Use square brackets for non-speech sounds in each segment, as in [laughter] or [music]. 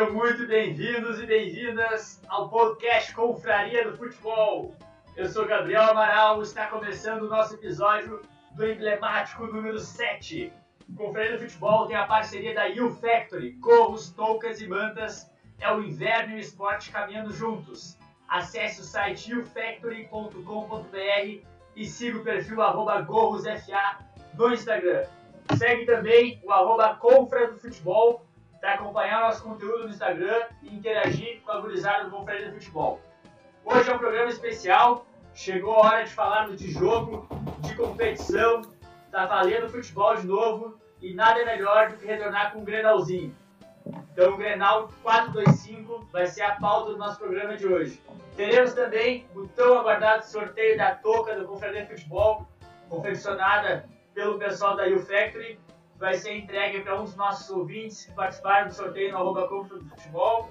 Sejam muito bem-vindos e bem-vindas ao podcast Confraria do Futebol. Eu sou Gabriel Amaral e está começando o nosso episódio do emblemático número 7. O Confraria do Futebol tem a parceria da U Factory, gorros, toucas e mantas. É o inverno e o esporte caminhando juntos. Acesse o site ufactory.com.br e siga o perfil gorrosfa no Instagram. Segue também o arroba Confra do Futebol para acompanhar nosso conteúdo no Instagram e interagir com a gurizada do Confraria do Futebol. Hoje é um programa especial, chegou a hora de falarmos de jogo, de competição, tá valendo futebol de novo e nada é melhor do que retornar com um Grenalzinho. Então o Grenal 425 vai ser a pauta do nosso programa de hoje. Teremos também o tão aguardado sorteio da touca do Confraria Futebol, confeccionada pelo pessoal da U Factory, vai ser entregue para um dos nossos ouvintes que participaram do sorteio no arroba do futebol.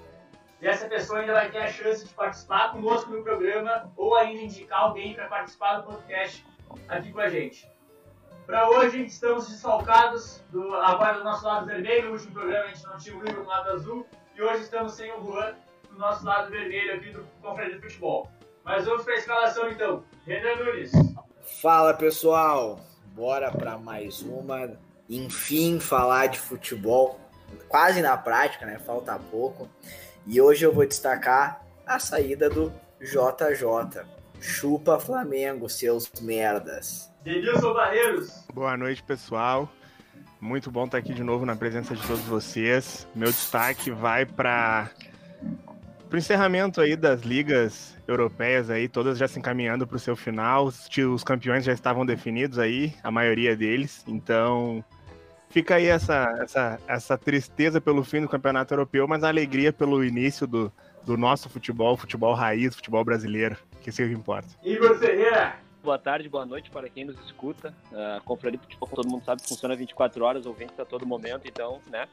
E essa pessoa ainda vai ter a chance de participar conosco no programa ou ainda indicar alguém para participar do podcast aqui com a gente. Para hoje, estamos desfalcados do, agora do nosso lado vermelho. No último programa a gente não tinha o Igor no lado azul. E hoje estamos sem o Juan do nosso lado vermelho aqui do Conferência de Futebol. Mas vamos para a escalação então. Renan Nunes. Fala pessoal, bora para mais uma. Enfim, falar de futebol, quase na prática, né? Falta pouco. E hoje eu vou destacar a saída do JJ. Chupa Flamengo, seus merdas. Denilson Barreiros. Boa noite, pessoal. Muito bom estar aqui de novo na presença de todos vocês. Meu destaque vai para o encerramento aí das ligas europeias aí, todas já se encaminhando para o seu final. Os campeões já estavam definidos aí, a maioria deles. Então, fica aí essa, essa, essa tristeza pelo fim do campeonato europeu, mas a alegria pelo início do, do nosso futebol, futebol raiz, futebol brasileiro, que isso o que importa. Igor Ferreira. Boa tarde, boa noite para quem nos escuta. A uh, Confraria Futebol, como todo mundo sabe, funciona 24 horas, ouvinte a todo momento, então, né?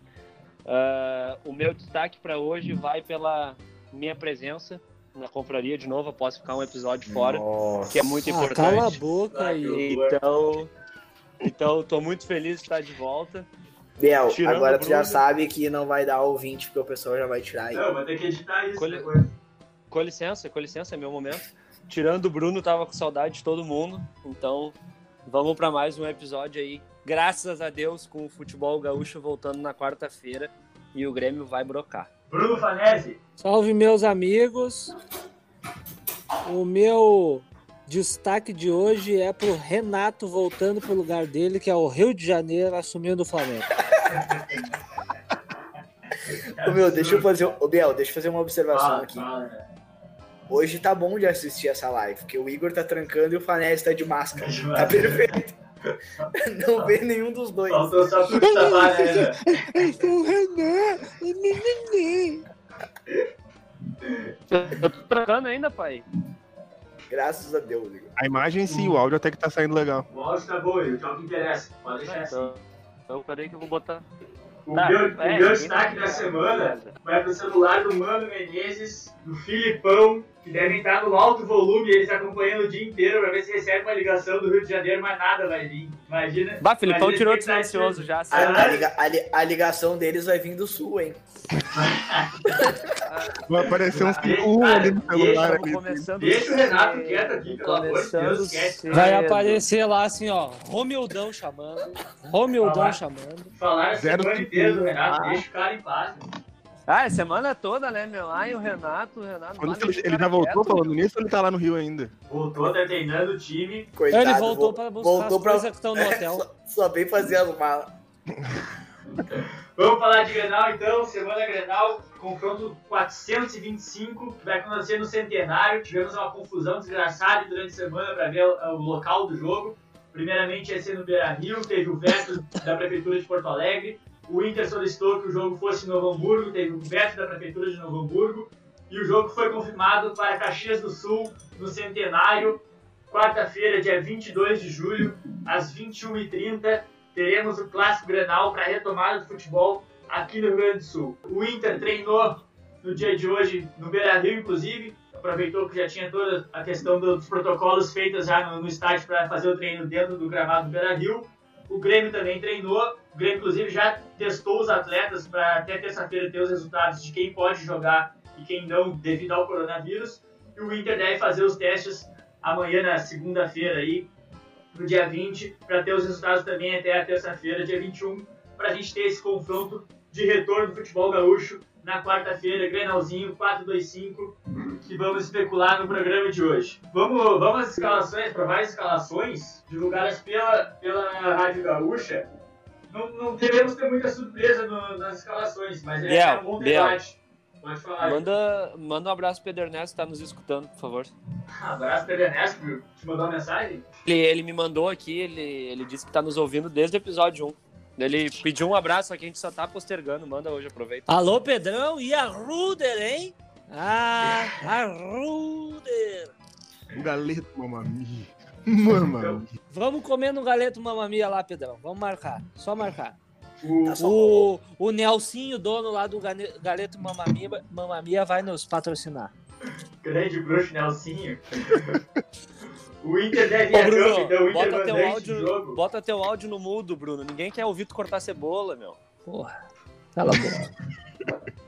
Uh, o meu destaque para hoje vai pela minha presença na confraria de novo, após ficar um episódio fora, Nossa. que é muito importante. Ah, cala a boca aí. Então, então, tô muito feliz de estar de volta. Biel, Tirando agora tu já sabe que não vai dar ouvinte, porque o pessoal já vai tirar aí. Não, vou ter que editar isso com, depois. Com licença, com licença, é meu momento. Tirando o Bruno, tava com saudade de todo mundo. Então, vamos para mais um episódio aí. Graças a Deus, com o futebol gaúcho voltando na quarta-feira e o Grêmio vai brocar. Bruno Fanese. Salve, meus amigos. O meu destaque de hoje é pro Renato voltando pro lugar dele, que é o Rio de Janeiro, assumindo o Flamengo. Ô, meu, deixa eu fazer. Ô, Biel, deixa eu fazer uma observação aqui. Hoje tá bom de assistir essa live, porque o Igor tá trancando e o Fanese tá de máscara. Tá perfeito. [laughs] Não vê nenhum dos dois. Faltou só pro é o Renan. Eu tô trancando ainda, pai. Graças a Deus, Igor. A imagem sim, o áudio até que tá saindo legal. O áudio tá bom, o que é o que interessa. Pode deixar então, assim. Então, peraí que eu vou botar. O tá, meu, é, o meu destaque da semana vai pro celular do Mano Menezes, do Filipão, que devem estar no alto volume, eles acompanhando o dia inteiro pra ver se recebe uma ligação do Rio de Janeiro, mas nada vai vir. Imagina. Bah, Filipão tirou de silencioso já. A, a, liga, a, a, ligação deles vai vir do sul, hein? [laughs] vai aparecer uns um ali no celular. Deixa, deixa o Renato quieto aqui, pelo amor de Deus. Vai aparecer lá assim, ó, Romildão chamando. Romildão Falar, chamando. Falar a semana inteira do Renato, deixa o cara em paz. Ah, é semana toda, né, meu? Ai, o Renato, o Renato. Quando ele, ele já voltou quieto, falando nisso ou ele tá lá no Rio ainda? Voltou, tá treinando o time. Coitado, ele voltou pra buscar voltou as pra... coisas que estão no [laughs] hotel. só, só bem fazer as malas. [laughs] Vamos falar de Grenal então, semana Grenal, confronto 425, que vai acontecer no centenário. Tivemos uma confusão desgraçada durante a semana para ver o, o local do jogo. Primeiramente ia ser no Beira Rio, teve o veto da Prefeitura de Porto Alegre. O Inter solicitou que o jogo fosse em Novo Hamburgo, teve o veto da Prefeitura de Novo Hamburgo. E o jogo foi confirmado para Caxias do Sul, no Centenário, quarta-feira, dia 22 de julho, às 21h30. Teremos o Clássico Grenal para a retomada do futebol aqui no Rio Grande do Sul. O Inter treinou no dia de hoje no Beira Rio, inclusive, aproveitou que já tinha toda a questão dos protocolos feitos já no, no estádio para fazer o treino dentro do gramado do Beira Rio O Grêmio também treinou. O Grêmio, inclusive, já testou os atletas para até terça-feira ter os resultados de quem pode jogar e quem não, devido ao coronavírus. E o Inter deve fazer os testes amanhã, na segunda-feira, aí, no dia 20, para ter os resultados também até a terça-feira, dia 21, para a gente ter esse confronto de retorno do futebol gaúcho na quarta-feira, Grenalzinho 425, que vamos especular no programa de hoje. Vamos, vamos às escalações, para várias escalações divulgadas pela, pela Rádio Gaúcha. Não, não devemos ter muita surpresa no, nas escalações, mas é, Biel, um bom debate. Pode falar. Manda, manda um abraço pro Pedro Ernesto que tá nos escutando, por favor. Abraço, Pedro Ernesto, que te mandou uma mensagem. Ele, ele me mandou aqui, ele, ele disse que tá nos ouvindo desde o episódio 1. Ele pediu um abraço, só que a gente só tá postergando. Manda hoje, aproveita. Alô, Pedrão, e a Ruder, hein? Ah, a Ruder. O galeto, mamamia. Vamos comer no galeto mamamia lá, Pedrão. Vamos marcar, só marcar. O, Tá O, o Nelsinho, dono lá do galeto mamamia, mamamia, vai nos patrocinar. grande bruxo Nelsinho. [laughs] o Inter deve Ô, a campo, Bruno, então o Inter bota teu, áudio, jogo. bota teu áudio no mudo, Bruno. Ninguém quer ouvir tu cortar cebola, meu. Porra, cala a boca. [laughs]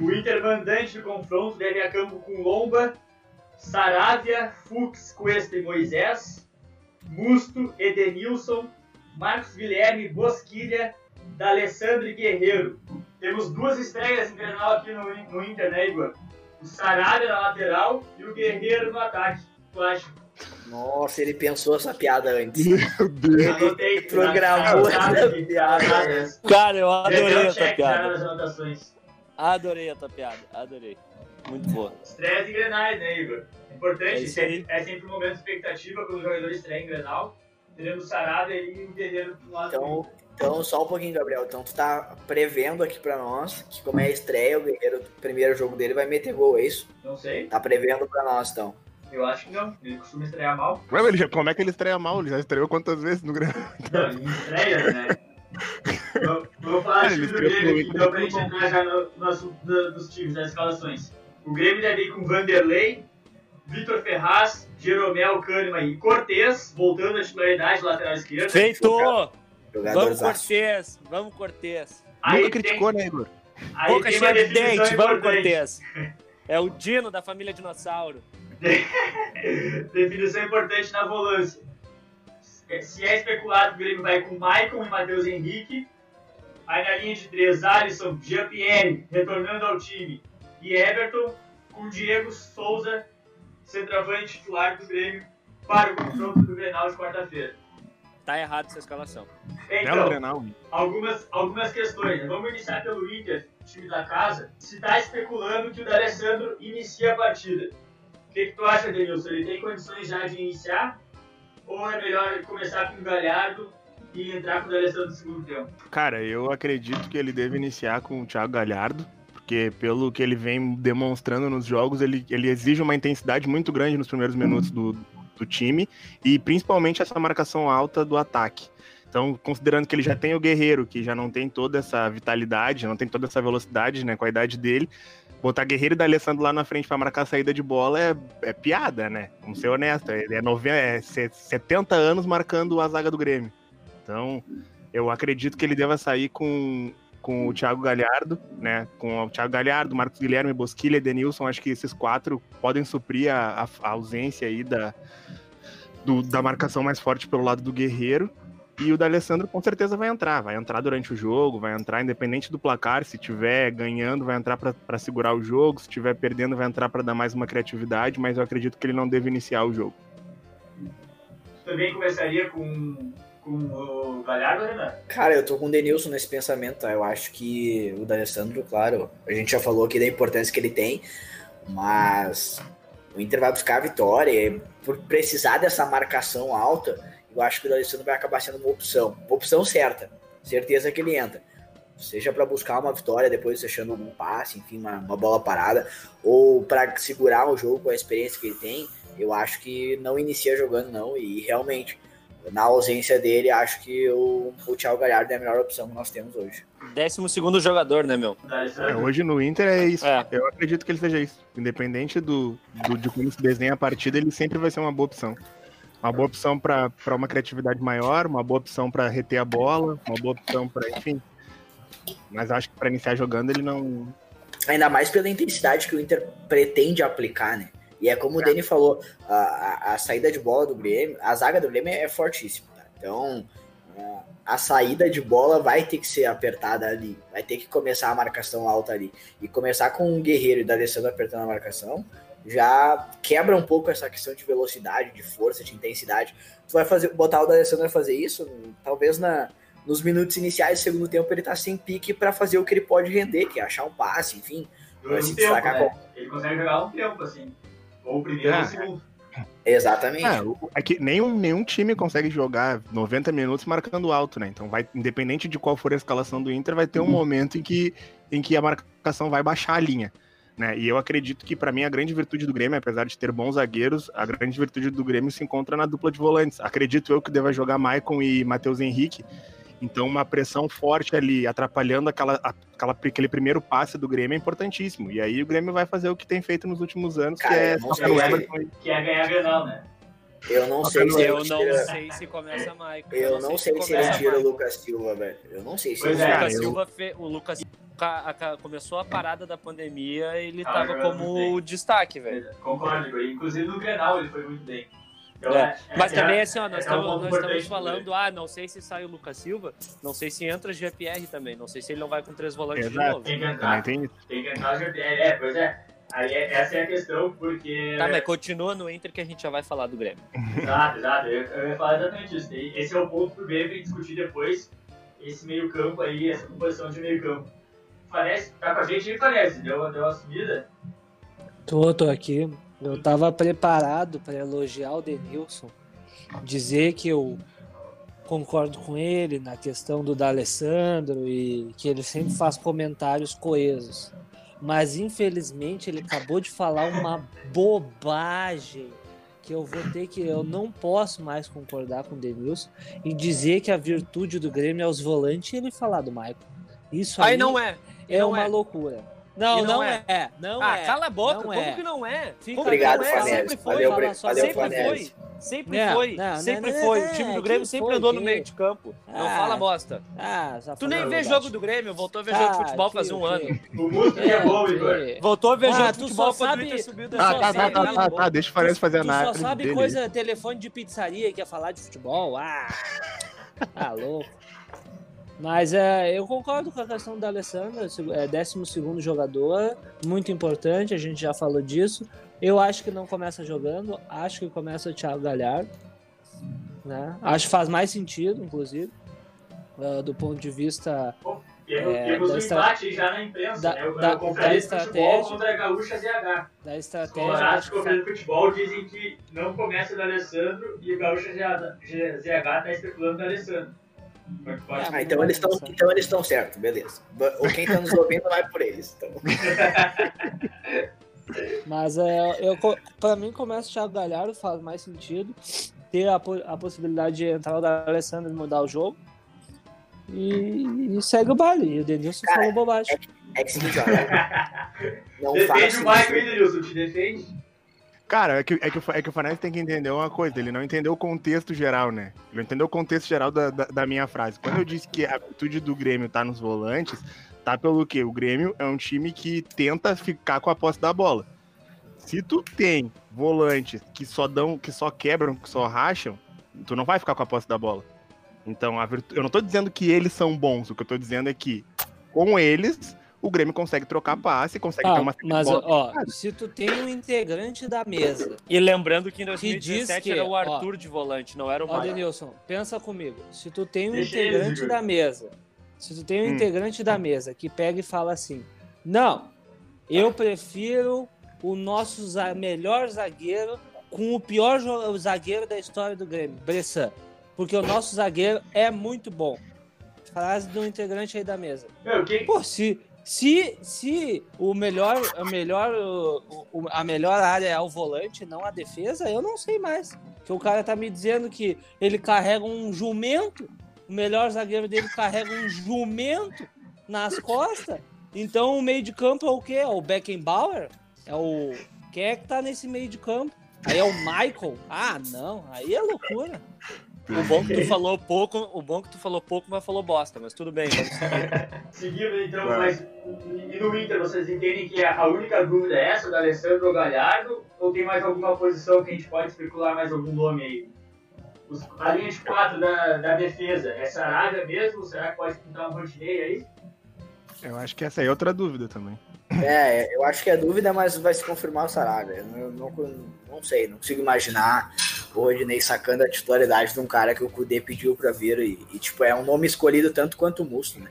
O Inter mandante do confronto deve a campo com Lomba, Saravia, Fux, Cuesta e Moisés, Musto, Edenilson, Marcos Guilherme, Bosquilha, D'Alessandro e Guerreiro. Temos duas estreias em Grenal aqui no, no Inter, né, Igor? O Saravia na lateral e o Guerreiro no ataque. Tu acha? Nossa, ele pensou essa piada antes. Meu Deus. Anotei. Programou essa piada. Cara, eu Deu adorei essa piada. nas anotações. Adorei essa piada, adorei. Muito boa. Estreias em Grenais, né, Igor? Importante, É sempre- é sempre um momento de expectativa quando o jogador estreia em Grenal. Teremos o Sarada e o Guerreiro do lado Então, então, só um pouquinho, Gabriel. Então, tu tá prevendo aqui pra nós que, como é a estreia, o Guerreiro, o primeiro jogo dele vai meter gol, é isso? Não sei, Tá prevendo pra nós, então. eu acho que não. Ele costuma estrear mal. Ué, mas ele já- como é que ele estreia mal? Ele já estreou quantas vezes no Grêmio? Não, em estreia, né? [laughs] Vou- Vou falar É, do ele Grêmio então, pra gente entrar já no, no assunto dos times, das escalações. O Grêmio deve ir com Vanderlei, Vitor Ferraz, Jeromel, Kahneman e Cortez, voltando à titularidade lateral esquerda. Feito! Vamos, Cortez! Vamos, Cortez! Aí Nunca tem- criticou, né, Igor? Aí Boca cheia de dente, vamos. Cortez! É o Dino da família Dinossauro. [laughs] Definição importante na volância. Se é especulado, o Grêmio vai com Maicon e Matheus Henrique. Aí na linha de três, Alisson, Jean-Pierre, retornando ao time. E Everton, com Diego Souza, centroavante titular do Grêmio, para o confronto do Grenal de quarta-feira. Tá errado essa escalação. Então, Grenal. algumas, algumas questões. Vamos iniciar pelo Inter, time da casa. Se está especulando que o D'Alessandro inicia a partida. O que, que tu acha, Denilson? Ele tem condições já de iniciar? Ou é melhor começar com o Galhardo e entrar com o D'Alessandro no segundo tempo? Cara, eu acredito que ele deve iniciar com o Thiago Galhardo, porque pelo que ele vem demonstrando nos jogos, ele, ele exige uma intensidade muito grande nos primeiros minutos do, do time, e principalmente essa marcação alta do ataque. Então, considerando que ele já tem o Guerreiro, que já não tem toda essa vitalidade, não tem toda essa velocidade, né, com a idade dele, botar Guerreiro e D'Alessandro lá na frente para marcar a saída de bola é, é piada, né? Vamos ser honestos, ele é, nove- é se- 70 anos marcando a zaga do Grêmio. Então, eu acredito que ele deva sair com, com o Thiago Galhardo, né? Com o Thiago Galhardo, Marcos Guilherme, Bosquilha e Denilson. Acho que esses quatro podem suprir a, a- ausência aí da, do- da marcação mais forte pelo lado do Guerreiro. E o D'Alessandro com certeza vai entrar, vai entrar durante o jogo, vai entrar independente do placar, se tiver ganhando, vai entrar para segurar o jogo, se tiver perdendo, vai entrar para dar mais uma criatividade, mas eu acredito que ele não deve iniciar o jogo. Também começaria com, com o Galhardo, Renan? Cara, eu tô com o Denilson nesse pensamento, tá? Eu acho que o D'Alessandro, claro, a gente já falou aqui da importância que ele tem, mas o Inter vai buscar a vitória por precisar dessa marcação alta, eu acho que o D'Alessandro vai acabar sendo uma opção, uma opção certa, certeza que ele entra. Seja para buscar uma vitória, depois deixando algum passe, enfim, uma, uma bola parada, ou para segurar o jogo com a experiência que ele tem, eu acho que não inicia jogando, não, e realmente, na ausência dele, acho que o, o Thiago Galhardo é a melhor opção que nós temos hoje. Décimo segundo jogador, né, meu? É, hoje no Inter é isso. É. Eu acredito que ele seja isso. Independente do, do- de como se desenha a partida, ele sempre vai ser uma boa opção. Uma boa opção para uma criatividade maior, uma boa opção para reter a bola, uma boa opção para, enfim. Mas acho que para iniciar jogando ele não. Ainda mais pela intensidade que o Inter pretende aplicar, né? E é como o Dani falou, a, a, a, saída de bola do Grêmio, a zaga do Grêmio é fortíssima. Tá? Então, a saída de bola vai ter que ser apertada ali, vai ter que começar a marcação alta ali. E começar com um Guerreiro e da Alessandro apertando a marcação, já quebra um pouco essa questão de velocidade, de força, de intensidade. Tu vai fazer, botar o D'Alessandro a fazer isso, talvez na, nos minutos iniciais do segundo tempo ele tá sem pique para fazer o que ele pode render, que é achar um passe, enfim. se tempo, né? com... Ele consegue jogar um tempo, assim. Ou o primeiro é. ou o segundo. Exatamente. É, é que nenhum, nenhum time consegue jogar 90 minutos marcando alto, né? Então, vai, independente de qual for a escalação do Inter, vai ter um uhum. momento em que, em que a marcação vai baixar a linha. Né? E eu acredito que, para mim, a grande virtude do Grêmio, apesar de ter bons zagueiros, a grande virtude do Grêmio se encontra na dupla de volantes. Acredito eu que deva jogar Maicon e Matheus Henrique. Então, uma pressão forte ali, atrapalhando aquela, aquela, aquele primeiro passe do Grêmio é importantíssimo. E aí o Grêmio vai fazer o que tem feito nos últimos anos, Cara, que é, é, que é ganhar Grenal, né? Eu não sei se eu não tira... sei se começa Maicon. Eu, eu não, sei, sei se, se ele tira o Lucas Silva, velho. Eu não sei se pois ele é, o Lucas Silva fe... o Lucas começou a parada da pandemia, ele ah, tava como destaque, velho. Concordo, inclusive no Grenal ele foi muito bem. Então, é. É, Mas é, também assim, ó, nós, estamos, nós estamos falando, ah, não sei se sai o Lucas Silva, não sei se entra o GPR também, não sei se ele não vai com três volantes Exato. de novo. Tem que entrar, tem, tem que entrar o GPR, é, pois é. Aí essa é a questão, porque. Tá, mas continua no Inter que a gente já vai falar do Grêmio. Exato, exato. Eu, eu ia falar exatamente isso. Esse é o ponto pro Grêmio discutir depois. Esse meio-campo aí, essa composição de meio-campo. Parece, tá com a gente aí, parece. Deu, deu uma subida? Tô, tô aqui. Eu tava preparado para elogiar o Denilson, dizer que eu concordo com ele na questão do D'Alessandro e que ele sempre faz comentários coesos. Mas infelizmente ele acabou de falar uma bobagem que eu vou ter que eu não posso mais concordar com o Denilson e dizer que a virtude do Grêmio é os volantes e ele falar do Maicon. Isso aí, aí não é. É não uma é. loucura. Não, não, não é. é. Não ah, é. cala a boca. Como é. que não é? Fica Obrigado, não é? Sempre foi. Valeu, valeu, sempre foi. Sempre não, foi. Não, sempre não, foi. o time do Grêmio sempre foi, andou que... no meio de campo. Ah, não fala bosta. Ah, tu nem vê jogo do Grêmio. Voltou a ver ah, jogo de futebol faz um ano. O músico é bom, Igor. Voltou a ver jogo de futebol quando o Inter subiu da Ah, tá, tá, tá, tá, tá. Deixa o Farense fazer a análise. Tu só sabe coisa, telefone de pizzaria que ia falar de futebol. Ah, tá louco. Mas é, eu concordo com a questão da Alessandra, é 12 jogador, muito importante, a gente já falou disso. Eu acho que não começa jogando, acho que começa o Thiago Galhardo. Né? Acho que faz mais sentido, inclusive, uh, do ponto de vista. Bom, temos, é, temos um estra... já na imprensa, da, né? O, da, da estratégia, contra a Gaúcha ZH. Da estratégia. Os colorados de futebol dizem que não começa do Alessandro e o Gaúcha ZH está especulando do Alessandro. Ah, então eles estão então eles estão certo, beleza. Ou quem está nos ouvindo vai por eles. Então. [laughs] Mas é, eu, para mim começa o Thiago Galhardo, faz mais sentido ter a, a possibilidade de entrar o da Alessandro e mudar o jogo. E, e segue o baile. E o Denilson Cara, falou bobagem. É, é que seguinte, olha. Não defende o Michael, Denilson, te defende. Cara, é que, é que, é que o Fanese tem que entender uma coisa, ele não entendeu o contexto geral, né? Ele não entendeu o contexto geral da, da, da minha frase. Quando eu disse que a atitude do Grêmio tá nos volantes, tá pelo quê? O Grêmio é um time que tenta ficar com a posse da bola. Se tu tem volantes que só dão, que só quebram, que só racham, tu não vai ficar com a posse da bola. Então, a virtu... eu não tô dizendo que eles são bons, o que eu tô dizendo é que com eles o Grêmio consegue trocar passe, consegue ah, ter uma Mas, ó, se tu tem um integrante da mesa. E lembrando que em 2017 que, era o Arthur ó, de volante, não era o Ó, Denilson, pensa comigo. Se tu tem um Deixa integrante eles, da mesa, se tu tem um hum. integrante da mesa que pega e fala assim: Não, eu prefiro o nosso melhor zagueiro com o pior zagueiro da história do Grêmio, Bressan. Porque o nosso zagueiro é muito bom. Frase do integrante aí da mesa. Meu, quem... Pô, se, se, se o melhor, a melhor, a melhor área é o volante, não a defesa, eu não sei mais. Que o cara tá me dizendo que ele carrega um jumento, o melhor zagueiro dele carrega um jumento nas costas. Então o meio de campo é o quê? É o Beckenbauer? É o quem é que tá nesse meio de campo? Aí é o Michael. Ah, não. Aí é loucura. O bom que tu falou pouco, o bom que tu falou pouco, mas falou bosta, mas tudo bem. Seguindo então, mas e no Inter vocês entendem que a única dúvida é essa, do Alessandro Galhardo, ou tem mais alguma posição que a gente pode especular mais algum nome aí? Os- a linha de quatro da, da defesa, é Sarabia mesmo? Será que pode pintar um Rodinei aí? Eu acho que essa aí é outra dúvida também. É, eu acho que é dúvida, mas vai se confirmar o Sarabia. Eu não, não, não sei, não consigo imaginar o Rodinei sacando a titularidade de um cara que o Kudê pediu pra vir e, e, tipo, é um nome escolhido tanto quanto o Musto, né?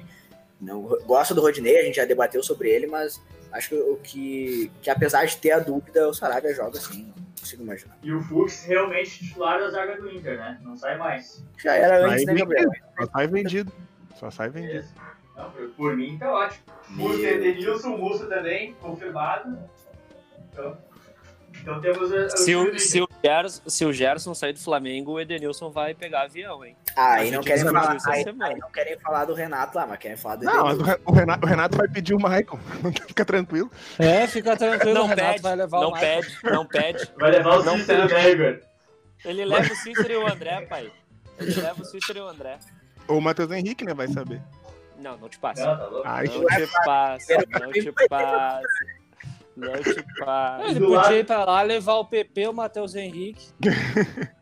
Não, gosto do Rodinei, a gente já debateu sobre ele, mas acho que, o que, que apesar de ter a dúvida, o Sarabia joga assim, não consigo imaginar. E o Fux realmente titular da zaga do Inter, né? Não sai mais. Já era Sai antes, né, Gabriel? Só sai vendido. Só sai vendido. Não, por, por mim tá ótimo. E Edenilson, Musto também, confirmado. Então, então temos a, Se time o, se, o Gerson, se o Gerson sair do Flamengo, o Edenilson vai pegar avião, hein? Ah, A aí não querem falar, aí, aí não querem falar do Renato lá, mas querem falar do Não, o Renato, o Renato vai pedir o Michael. [laughs] Fica tranquilo. É, fica tranquilo, Não o Renato pede, vai levar não o Michael. pede, não pede. [laughs] Vai levar o Não Cícero, né, Igor? Ele leva o Cícero e o André, pai. Ele leva o Cícero e o André. Ou o Matheus Henrique, né? Vai saber. Não, não te passa. Não, tá louco. Ai, Não te passa, não te passa. Não te passa. Ele podia ir pra lá levar o PP, o Matheus Henrique. [laughs]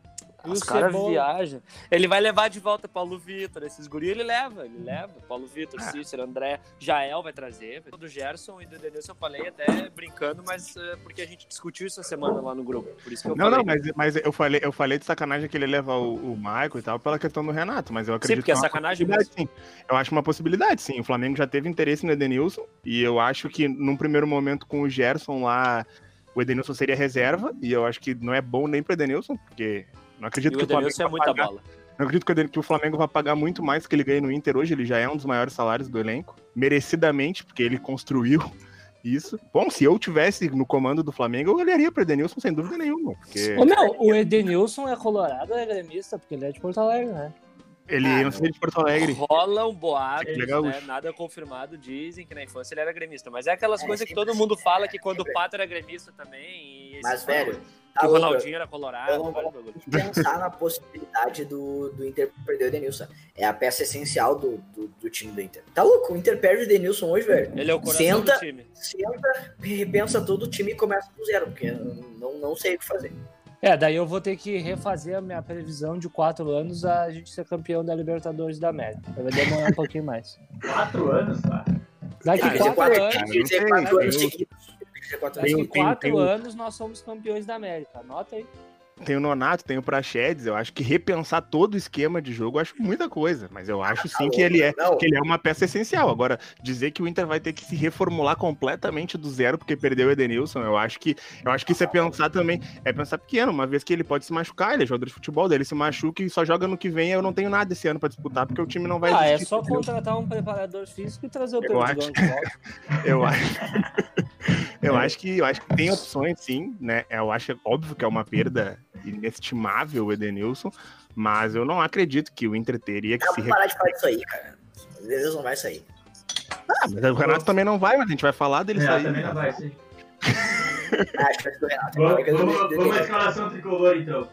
e Os o caras viajam. Ele vai levar de volta Paulo Vitor. Esses guri ele leva, ele leva. Paulo Vitor, Ah. Cícero, André, Jael vai trazer. Do Gerson e do Denilson eu falei até brincando, mas é, porque a gente discutiu isso essa semana lá no grupo. Por isso que eu Não, falei. não, mas, mas eu, falei, eu falei de sacanagem que ele leva o, o Michael e tal pela questão do Renato, mas eu acredito porque é que uma sacanagem possibilidade, sim. Eu acho uma possibilidade, sim. O Flamengo já teve interesse no Edenilson e eu acho que num primeiro momento com o Gerson lá, o Edenilson seria reserva e eu acho que não é bom nem pro Edenilson, porque não E acredito o que o Flamengo Edenilson é vai muita pagar, bola. não acredito que o o Flamengo vai pagar muito mais que ele ganha no Inter hoje, ele já é um dos maiores salários do elenco, merecidamente, porque ele construiu [laughs] isso. Bom, se eu tivesse no comando do Flamengo, eu olharia pro Edenilson sem dúvida nenhuma, porque Ô, meu, o Edenilson é colorado é gremista? Porque ele é de Porto Alegre, né? ele Ah, não seria de Porto Alegre. Rola um boato, legal, né? Nada confirmado, dizem que na infância ele era gremista. Mas é aquelas É, coisas que todo mundo fala é, que quando o sempre. Pato era gremista também. E Mas, velho. Tá o Ronaldinho era eu colorado. não vários vou pensar na possibilidade do, do Inter perder o Edenilson. É a peça essencial do, do, do time do Inter. Tá louco? O Inter perde o Edenilson hoje, velho. Ele é o coração Senta, do time. senta, repensa todo o time e começa do zero, porque eu não, não sei o que fazer. É, daí eu vou ter que refazer a minha previsão de quatro anos a gente ser campeão da Libertadores da América. Vai demorar um pouquinho mais. Quatro anos, cara. Daqui que quatro, quatro, anos, Não quatro anos seguidos. Tem que dizer quatro daqui anos Tem- quatro tem anos nós somos campeões da América. Anota aí. Tem o Nonato, tem o Praxedes, eu acho que repensar todo o esquema de jogo, eu acho muita coisa, mas eu acho sim que ele é, que ele é uma peça essencial. Agora, dizer que o Inter vai ter que se reformular completamente do zero porque perdeu o Edenilson, eu acho que eu acho que isso é pensar também, é pensar pequeno, uma vez que ele pode se machucar, ele é jogador de futebol, dele se machuca e só joga no que vem, eu não tenho nada esse ano pra disputar porque o time não vai Ah, é só entendeu? contratar um preparador físico e trazer o Eu Perdigão acho. de volta. [laughs] Eu acho. [laughs] Eu acho que eu acho que tem opções, sim, né? Eu acho óbvio que é uma perda inestimável o Edenilson, mas eu não acredito que o Inter teria que se Vamos parar de falar disso aí, cara. O Edenilson não vai sair. Ah, mas o Renato também não vai, mas a gente vai falar dele É, sair. também não vai ser. Ah, acho que vai ser do Renato. Vamos, à Edenilson. escalação tricolor então.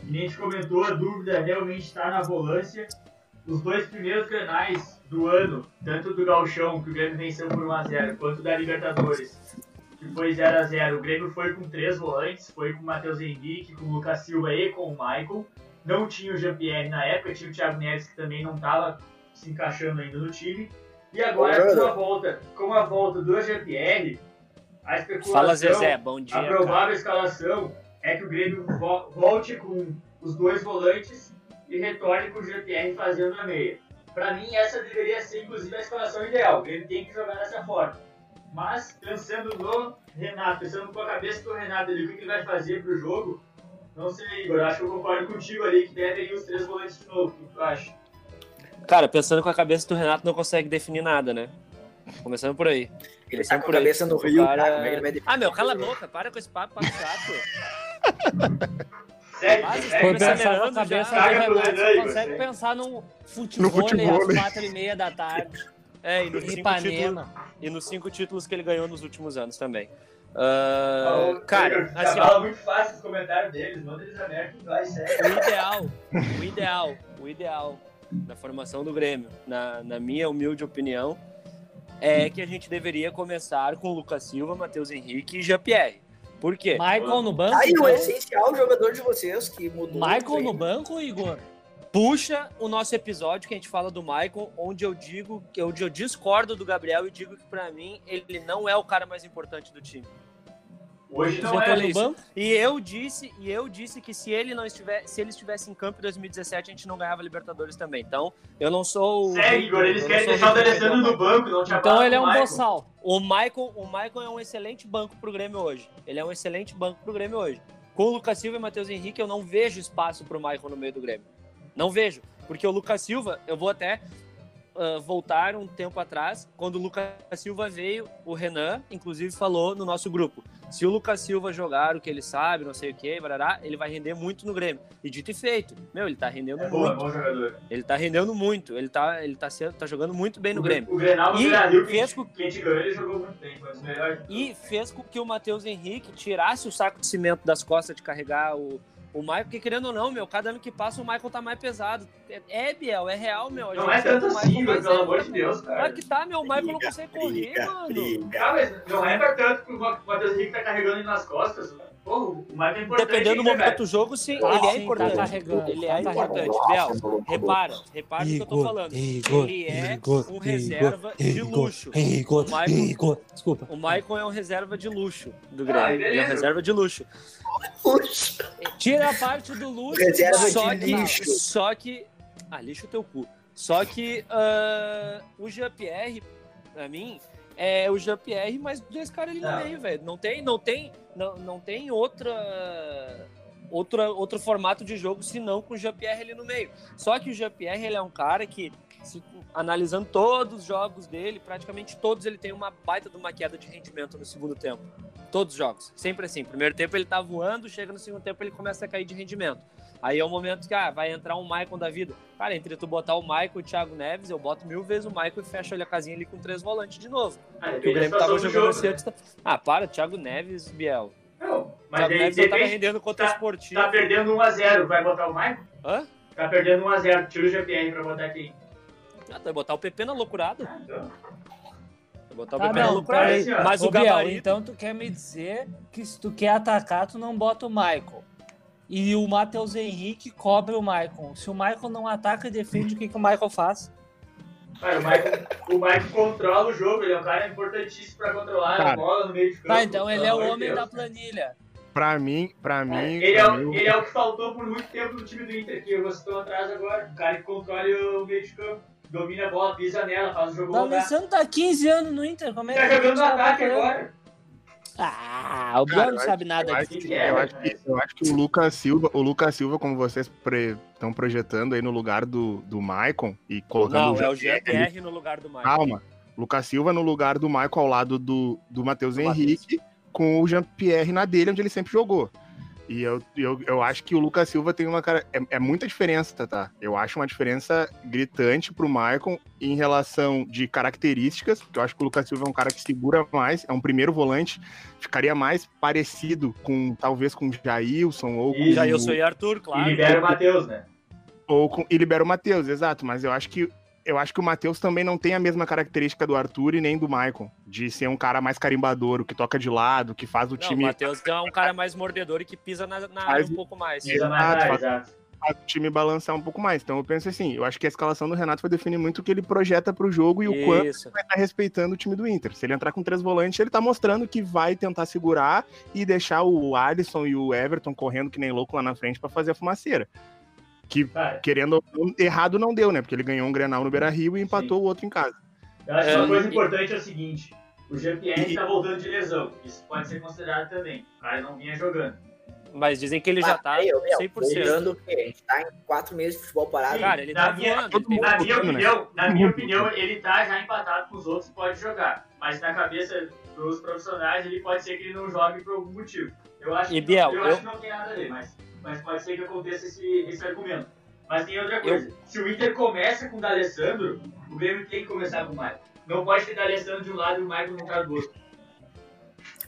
Que nem a gente comentou, a dúvida realmente está na volância. Os dois primeiros granais do ano, tanto do Galchão, que o Grêmio venceu por 1x0, quanto da Libertadores, que foi 0x0. O Grêmio foi com três volantes, foi com o Matheus Henrique, com o Lucas Silva e com o Michael. Não tinha o Jean-Pierre na época, tinha o Thiago Neves que também não estava se encaixando ainda no time. E agora, com a volta, com a volta do Jean-Pierre, a especulação... Fala, Zezé, bom dia. A cara. provável escalação é que o Grêmio vo- volte com os dois volantes e retorne com o GPR fazendo a meia. Pra mim, essa deveria ser, inclusive, a escalação ideal. O Grêmio tem que jogar dessa forma. Mas, pensando no Renato, pensando com a cabeça do Renato ali, o que ele vai fazer pro jogo, não sei, Igor. Acho que eu concordo contigo ali, que devem ir os três volantes de novo. O que tu acha? Cara, pensando com a cabeça do Renato, não consegue definir nada, né? Começando por aí. Ele tá com a por aí. cabeça no Rio, cara- é? Ah, meu, cala a boca, para com esse papo, papo chato. Quando Tá pensar com a melhorando cabeça já. do Renato, Caga pro você Renan, consegue pensar no futebol, futebol, às né? quatro e meia da tarde. É, e nos, cinco títulos, e nos cinco títulos que ele ganhou nos últimos anos também. Uh, cara, assim, fala muito fácil os comentários deles, manda eles a merda vai sério. O ideal, o ideal, o ideal da formação do Grêmio, na, na minha humilde opinião, é que a gente deveria começar com Lucas Silva, Matheus Henrique e Jean-Pierre. Por quê? Michael no banco. Aí, então... o essencial jogador de vocês que mudou. Michael no banco, Igor? Puxa o nosso episódio que a gente fala do Michael, onde eu digo, onde eu discordo do Gabriel e digo que para mim ele não é o cara mais importante do time. Hoje não é no banco. E eu disse, e eu disse que se ele não estivesse, se ele estivesse em campo em 2017, a gente não ganhava Libertadores também. Então, eu não sou Sério, Igor, eles querem deixar o D'Alessandro no banco, não Então ele é um boçal. O Michael, o Michael é um excelente banco pro Grêmio hoje. Ele é um excelente banco pro Grêmio hoje. Com o Lucas Silva e Matheus Henrique, eu não vejo espaço pro Michael no meio do Grêmio. Não vejo, porque o Lucas Silva, eu vou até uh, voltar um tempo atrás, quando o Lucas Silva veio, o Renan, inclusive, falou no nosso grupo: se o Lucas Silva jogar o que ele sabe, não sei o que, barará, ele vai render muito no Grêmio. E dito e feito, meu, ele tá rendendo é muito. Bom, é bom jogador. Ele tá rendendo muito, ele tá, ele tá, sendo, tá jogando muito bem no o, Grêmio. O Grenal Brasil, fez com que a gente ganhou, ele jogou muito bem, foi melhores. E fez com que o Matheus Henrique tirasse o saco de cimento das costas de carregar o o Michael, que querendo ou não, meu, cada ano que passa o Michael tá mais pesado. É, é Biel, é real, meu. Não é tanto assim, meu, pelo amor de Deus, cara. Claro que tá, meu. O Michael não consegue correr, mano. Briga. Ah, mas não é pra tanto que o Matheus Henrique tá carregando ele nas costas. Pô, o Michael é importante. Dependendo do momento do jogo, sim, ah, ele é sim, importante. Tá carregando, ele é tá importante. Biel, repara, repara o que eu tô falando. Igor, ele é Igor, um reserva Igor, de luxo. Igor, o Michael, Igor, desculpa. O Michael é um reserva de luxo do Grêmio. Ah, ele é um reserva de luxo. Tira a parte do luxo, Reserva só de que, lixo. só que, ah, lixo o teu cu. Só que uh, o Jean-Pierre, pra mim, é o Jean-Pierre mais dois caras ali no Não. meio, velho. Não tem, não tem, não, não tem outra, outra, outro formato de jogo senão com o Jean-Pierre ali no meio. Só que o Jean-Pierre, ele é um cara que, se- analisando todos os jogos dele, praticamente todos ele tem uma baita de uma queda de rendimento no segundo tempo. Todos os jogos. Sempre assim. Primeiro tempo ele tá voando, chega no segundo tempo ele começa a cair de rendimento. Aí é o momento que ah, vai entrar um Michael da vida. Cara, entre tu botar o Michael e o Thiago Neves, eu boto mil vezes o Michael e fecho ali a casinha ali com três volantes de novo. Ah, o Grêmio tava do jogando assim antes. Ah, para, Thiago Neves, Biel. Não, mas Thiago aí Neves não tava depende, rendendo contra o tá- esportivo. tá perdendo 1x0, vai botar o Michael? Hã? Tá perdendo 1x0, tira o GPR pra botar quem? Ah, tu vai botar o PP na loucurada. Ah, então. Vai botar o Ah, PP na loucurada. Mas o Biel, gabarito. então tu quer me dizer que se tu quer atacar, tu não bota o Michael. E o Matheus Henrique cobre o Michael. Se o Michael não ataca e defende, o que, que o Michael faz? Cara, o Michael, o Michael controla o jogo, ele é um cara importantíssimo pra controlar a Cara. bola no meio de campo. Tá, então ele é o homem Deus. da planilha. Pra mim, pra mim. Ele é, pra o, mim, ele é o que faltou por muito tempo no time do Inter, que vocês estão atrás agora. O cara que controla o meio de campo, domina a bola, pisa nela, faz o jogo O rodar. D'Alessandro tá 15 anos no Inter, como é Tá que jogando no tá ataque agora. Ah, o Biel não sabe eu nada acho, disso. que é, eu, acho que, eu acho que o Lucas Silva, o Lucas Silva, como vocês estão projetando aí no lugar do, do Maicon e colocando Não, é o Jean-Pierre ali- GPR no lugar do Michael. Calma. Lucas Silva no lugar do Michael ao lado do, do Matheus Henrique, com o Jean-Pierre na dele, onde ele sempre jogou. E eu, eu, eu acho que o Lucas Silva tem uma cara. É, é muita diferença, tá? Eu acho uma diferença gritante pro Maicon em relação de características, porque eu acho que o Lucas Silva é um cara que segura mais, é um primeiro volante, ficaria mais parecido com, talvez, com o Jailson ou com. E Jailson e Arthur, E claro. libera o Matheus, né? Ou com, e libera o Matheus, exato. Mas eu acho que eu acho que o Matheus também não tem a mesma característica do Arthur e nem do Maicon, de ser um cara mais carimbador, que toca de lado, que faz o Não, o time, Matheus é um cara mais mordedor e que pisa na, na área Faz- um pouco mais. Pisa mais Exato, atrás, exato. faz o time balançar um pouco mais. Então eu penso assim, eu acho que a escalação do Renato vai definir muito o que ele projeta pro jogo e o quanto Isso. vai estar respeitando o time do Inter. Se ele entrar com três volantes, ele tá mostrando que vai tentar segurar e deixar o Alisson e o Everton correndo que nem louco lá na frente pra fazer a fumaceira. Que, Cara, querendo errado não deu, né? Porque ele ganhou um Grenal no Beira-Rio e empatou o outro em casa. eu acho que uma É, coisa e- importante é o seguinte: o Jean-Pierre E- tá voltando de lesão. Isso pode ser considerado também. O cara não vinha jogando. Mas dizem que ele já tá Aí, ô, meu, 100%. Lembrando que a gente tá em quatro meses de futebol parado. Cara, ele na tá minha, voando. ele tem- Na minha né? opinião, na minha opinião, ele tá já empatado com os outros e pode jogar. Mas na cabeça dos profissionais, ele pode ser que ele não jogue por algum motivo. Eu acho, E, que, Biel, eu eu- acho que não tem nada a ver, mas, mas pode ser que aconteça esse, esse argumento. Mas tem outra coisa. Se o Inter começa com o D'Alessandro, o Grêmio tem que começar com o Maicon. Não pode ter D'Alessandro de um lado e o Maicon no cara do outro.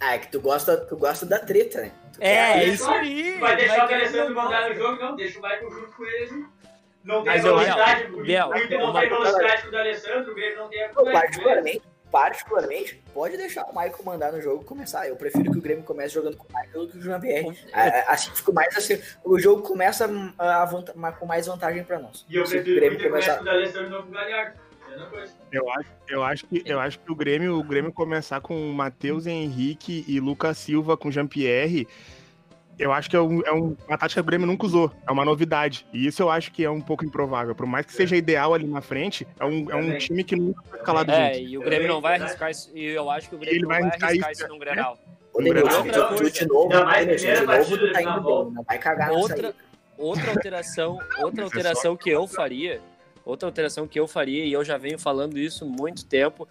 Ah, é que tu gosta, tu gosta da treta, né? Tu É, quer- isso aí. Vai deixar o querer Alessandro jogar. mandar no jogo? Não, deixa o Michael junto com ele. Não tem Mas eu- velocidade. O Biel, o Inter não tem velocidade com o Alessandro, o Grêmio não tem a velocidade particularmente, particularmente, pode deixar o Michael mandar no jogo começar. Eu prefiro que o Grêmio comece jogando com o Michael do que o Jean Pierre. Assim fica mais assim. O jogo começa ah, a ma- com mais vantagem pra nós. E eu o prefiro que o Grêmio começar. o Alessandro o Galhardo. Coisa. Eu acho, eu acho que eu acho que o Grêmio, o Grêmio começar com Matheus Henrique e Lucas Silva com Jean-Pierre, eu acho que é, um- é um- uma tática que o Grêmio nunca usou. É uma novidade. E isso eu acho que é um pouco improvável. Por mais que seja ideal ali na frente, é um, é um time que nunca foi escalado É, junto. e o Grêmio não vai arriscar isso. E eu acho que o Grêmio Ele não vai vai arriscar arriscar isso, isso num Grenal. Um Denilson, Grenal. Outra de novo, de novo partida tu tá indo bem, não vai cagar Outra, outra alteração, [laughs] outra é alteração que eu faria, outra alteração que eu faria e eu já venho falando isso muito tempo.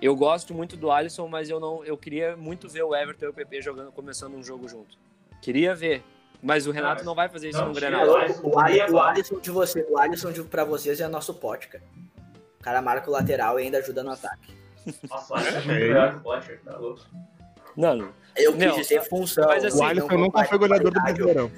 Eu gosto muito do Alisson, mas eu não, eu queria muito ver o Everton e o PP jogando, começando um jogo junto. Queria ver, mas o Renato não vai fazer isso não no tira Grenal. o O, Alisson, o, o de você, o Alisson de, pra vocês é nosso pote, cara. O cara marca o lateral e ainda ajuda no ataque. Nossa, o Alisson é [laughs] É. melhor que o Potter, tá louco. Não, não. Eu quis Não, dizer função. mas assim, O Alisson nunca foi goleador do Brasileirão.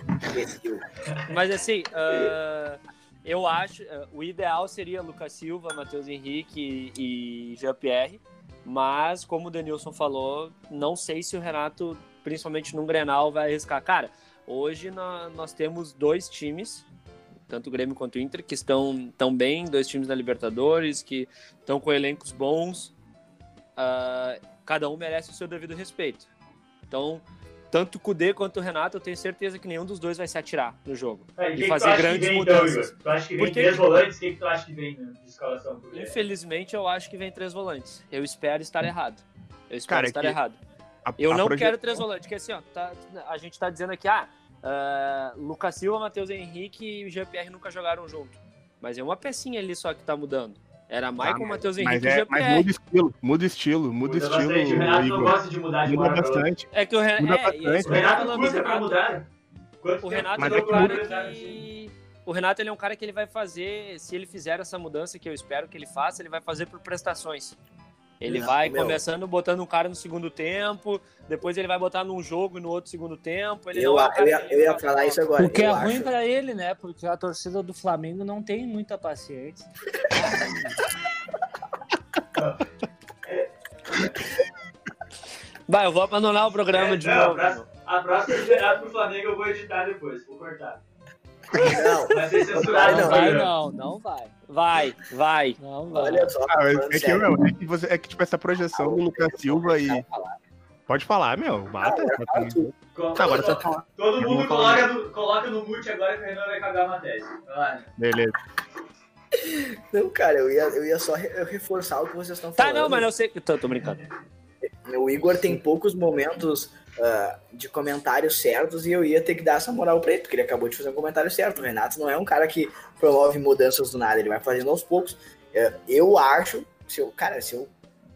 Mas assim, ah, eu acho, ah, o ideal seria Lucas Silva, Matheus Henrique e, e Jean-Pierre, mas como o Denilson falou, não sei se o Renato, principalmente num Grenal, vai arriscar. Cara, hoje nó- nós temos dois times, tanto o Grêmio quanto o Inter, que estão tão bem, dois times da Libertadores, que estão com elencos bons, Ah, cada um merece o seu devido respeito. Então, tanto o Kudê quanto o Renato, eu tenho certeza que nenhum dos dois vai se atirar no jogo. Tá, E quem que fazer grandes vem, mudanças. Então? Tu acha que vem Porque- três volantes? O que, que tu acha que vem né, de escalação? Infelizmente, eu acho que vem três volantes. Eu espero estar errado. Eu espero Cara, é estar que errado. A- Eu a não proje- quero três volantes, porque assim, ó, tá- a gente tá dizendo aqui, ah, ah, Lucas Silva, Matheus Henrique e o Jean-Pierre nunca jogaram junto. Mas é uma pecinha ali só que tá mudando. Era Michael, mas- Matheus Mas, Henrique e é, mas Jean-Pierre. muda estilo, muda estilo, muda, Muda estilo, bastante. O Renato não gosta de mudar de Muda hora bastante. É que o. Muda é, é bastante. O Renato falando, custa o pra mudar. Quanto O Renato Mas é é um que cara muda- que... O Renato ele é um cara que ele vai fazer, se ele fizer essa mudança que eu espero que ele faça, ele vai fazer por prestações. Ele Não, vai meu. começando botando um cara no segundo tempo, depois ele vai botar num jogo e no outro segundo tempo. Ele Eu, não é eu, ia, eu ia falar isso agora. O que é eu ruim acho. pra ele, né? Porque a torcida do Flamengo não tem muita paciência. [laughs] Vai, eu vou abandonar o programa de Não, novo. a próxima- A próxima de Renato pro Flamengo eu vou editar depois, vou cortar. Não, Vai ser censurado Não, vai, não, não vai. Vai, vai. Não vai. olha só. Ah, é, que, meu, é, que você, é que, tipo, essa projeção do Lucas Silva e. Pode falar, meu. Fala tu. Co- Tá, agora vai falar. Todo mundo coloca no, coloca no mute agora que o Renan vai cagar uma tese. Vai lá, né? Beleza. Não, cara, eu ia, eu ia só re- reforçar o que vocês estão Tá, falando. não, mas eu sei que. Tô, tô brincando. O Igor tem poucos momentos ah, de comentários certos e eu ia ter que dar essa moral pra ele, porque ele acabou de fazer um comentário certo. O Renato não é um cara que promove mudanças do nada, ele vai fazendo aos poucos. Eh, eu acho, se eu, cara, se eu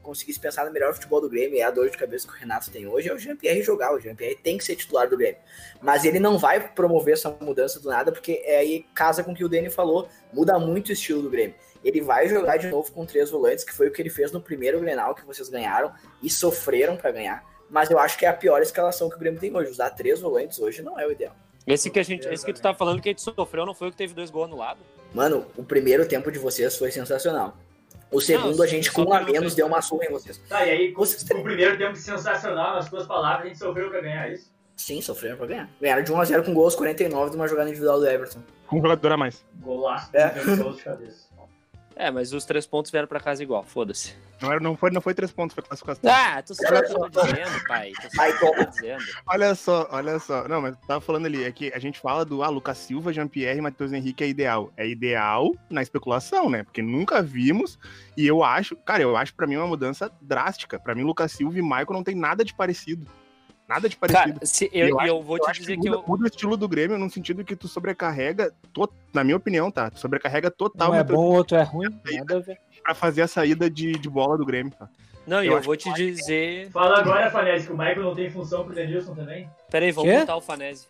conseguisse pensar no melhor futebol do Grêmio e é a dor de cabeça que o Renato tem hoje, é o Jean-Pierre jogar. O Jean-Pierre tem que ser titular do Grêmio. Mas ele não vai promover essa mudança do nada, porque é aí casa com o que o Dani falou, muda muito o estilo do Grêmio. Ele vai jogar de novo com três volantes, que foi o que ele fez no primeiro Grenal que vocês ganharam e sofreram pra ganhar. Mas eu acho que é a pior escalação que o Grêmio tem hoje. Usar três volantes hoje não é o ideal. Esse que, a gente, esse que tu tá falando que a gente sofreu não foi o que teve dois gols anulados? Mano, o primeiro tempo de vocês foi sensacional. O segundo, Não, a gente com um a menos deu uma surra em vocês. Tá, e aí, com o primeiro tempo sensacional, nas tuas palavras, a gente sofreu pra ganhar isso. Sim, sofreram pra ganhar. Ganharam de 1x0 com gols 49 de uma jogada individual do Everton. Com um jogador a mais. Golaço, É. é. gols de cabeça. É, mas os três pontos vieram pra casa igual, foda-se. Não, era, não, foi, não foi três pontos, foi classificação. Ah, tu sabe o que eu tô dizendo, pai. Tu sabe o que eu tô dizendo. Olha só, olha só. Não, mas tava falando ali, é que a gente fala do ah, Lucas Silva, Jean-Pierre e Matheus Henrique é ideal. É ideal na especulação, né? Porque nunca vimos. E eu acho, cara, eu acho pra mim uma mudança drástica. Pra mim, Lucas Silva e Michael não tem nada de parecido. Nada de parecido. Cara, se, eu, Eu acho- eu vou Eu te acho dizer que que muda, eu. muda o estilo do Grêmio no sentido que tu sobrecarrega, to- na minha opinião, tá? Tu sobrecarrega total Um é bom, outro é ruim. Nada a ver. pra fazer a saída de, de bola do Grêmio, tá? Não, e eu eu acho vou te dizer. Fala agora, Fanese, que o Michael não tem função pro Denilson também. Peraí, vamos Quê? botar o Fanese.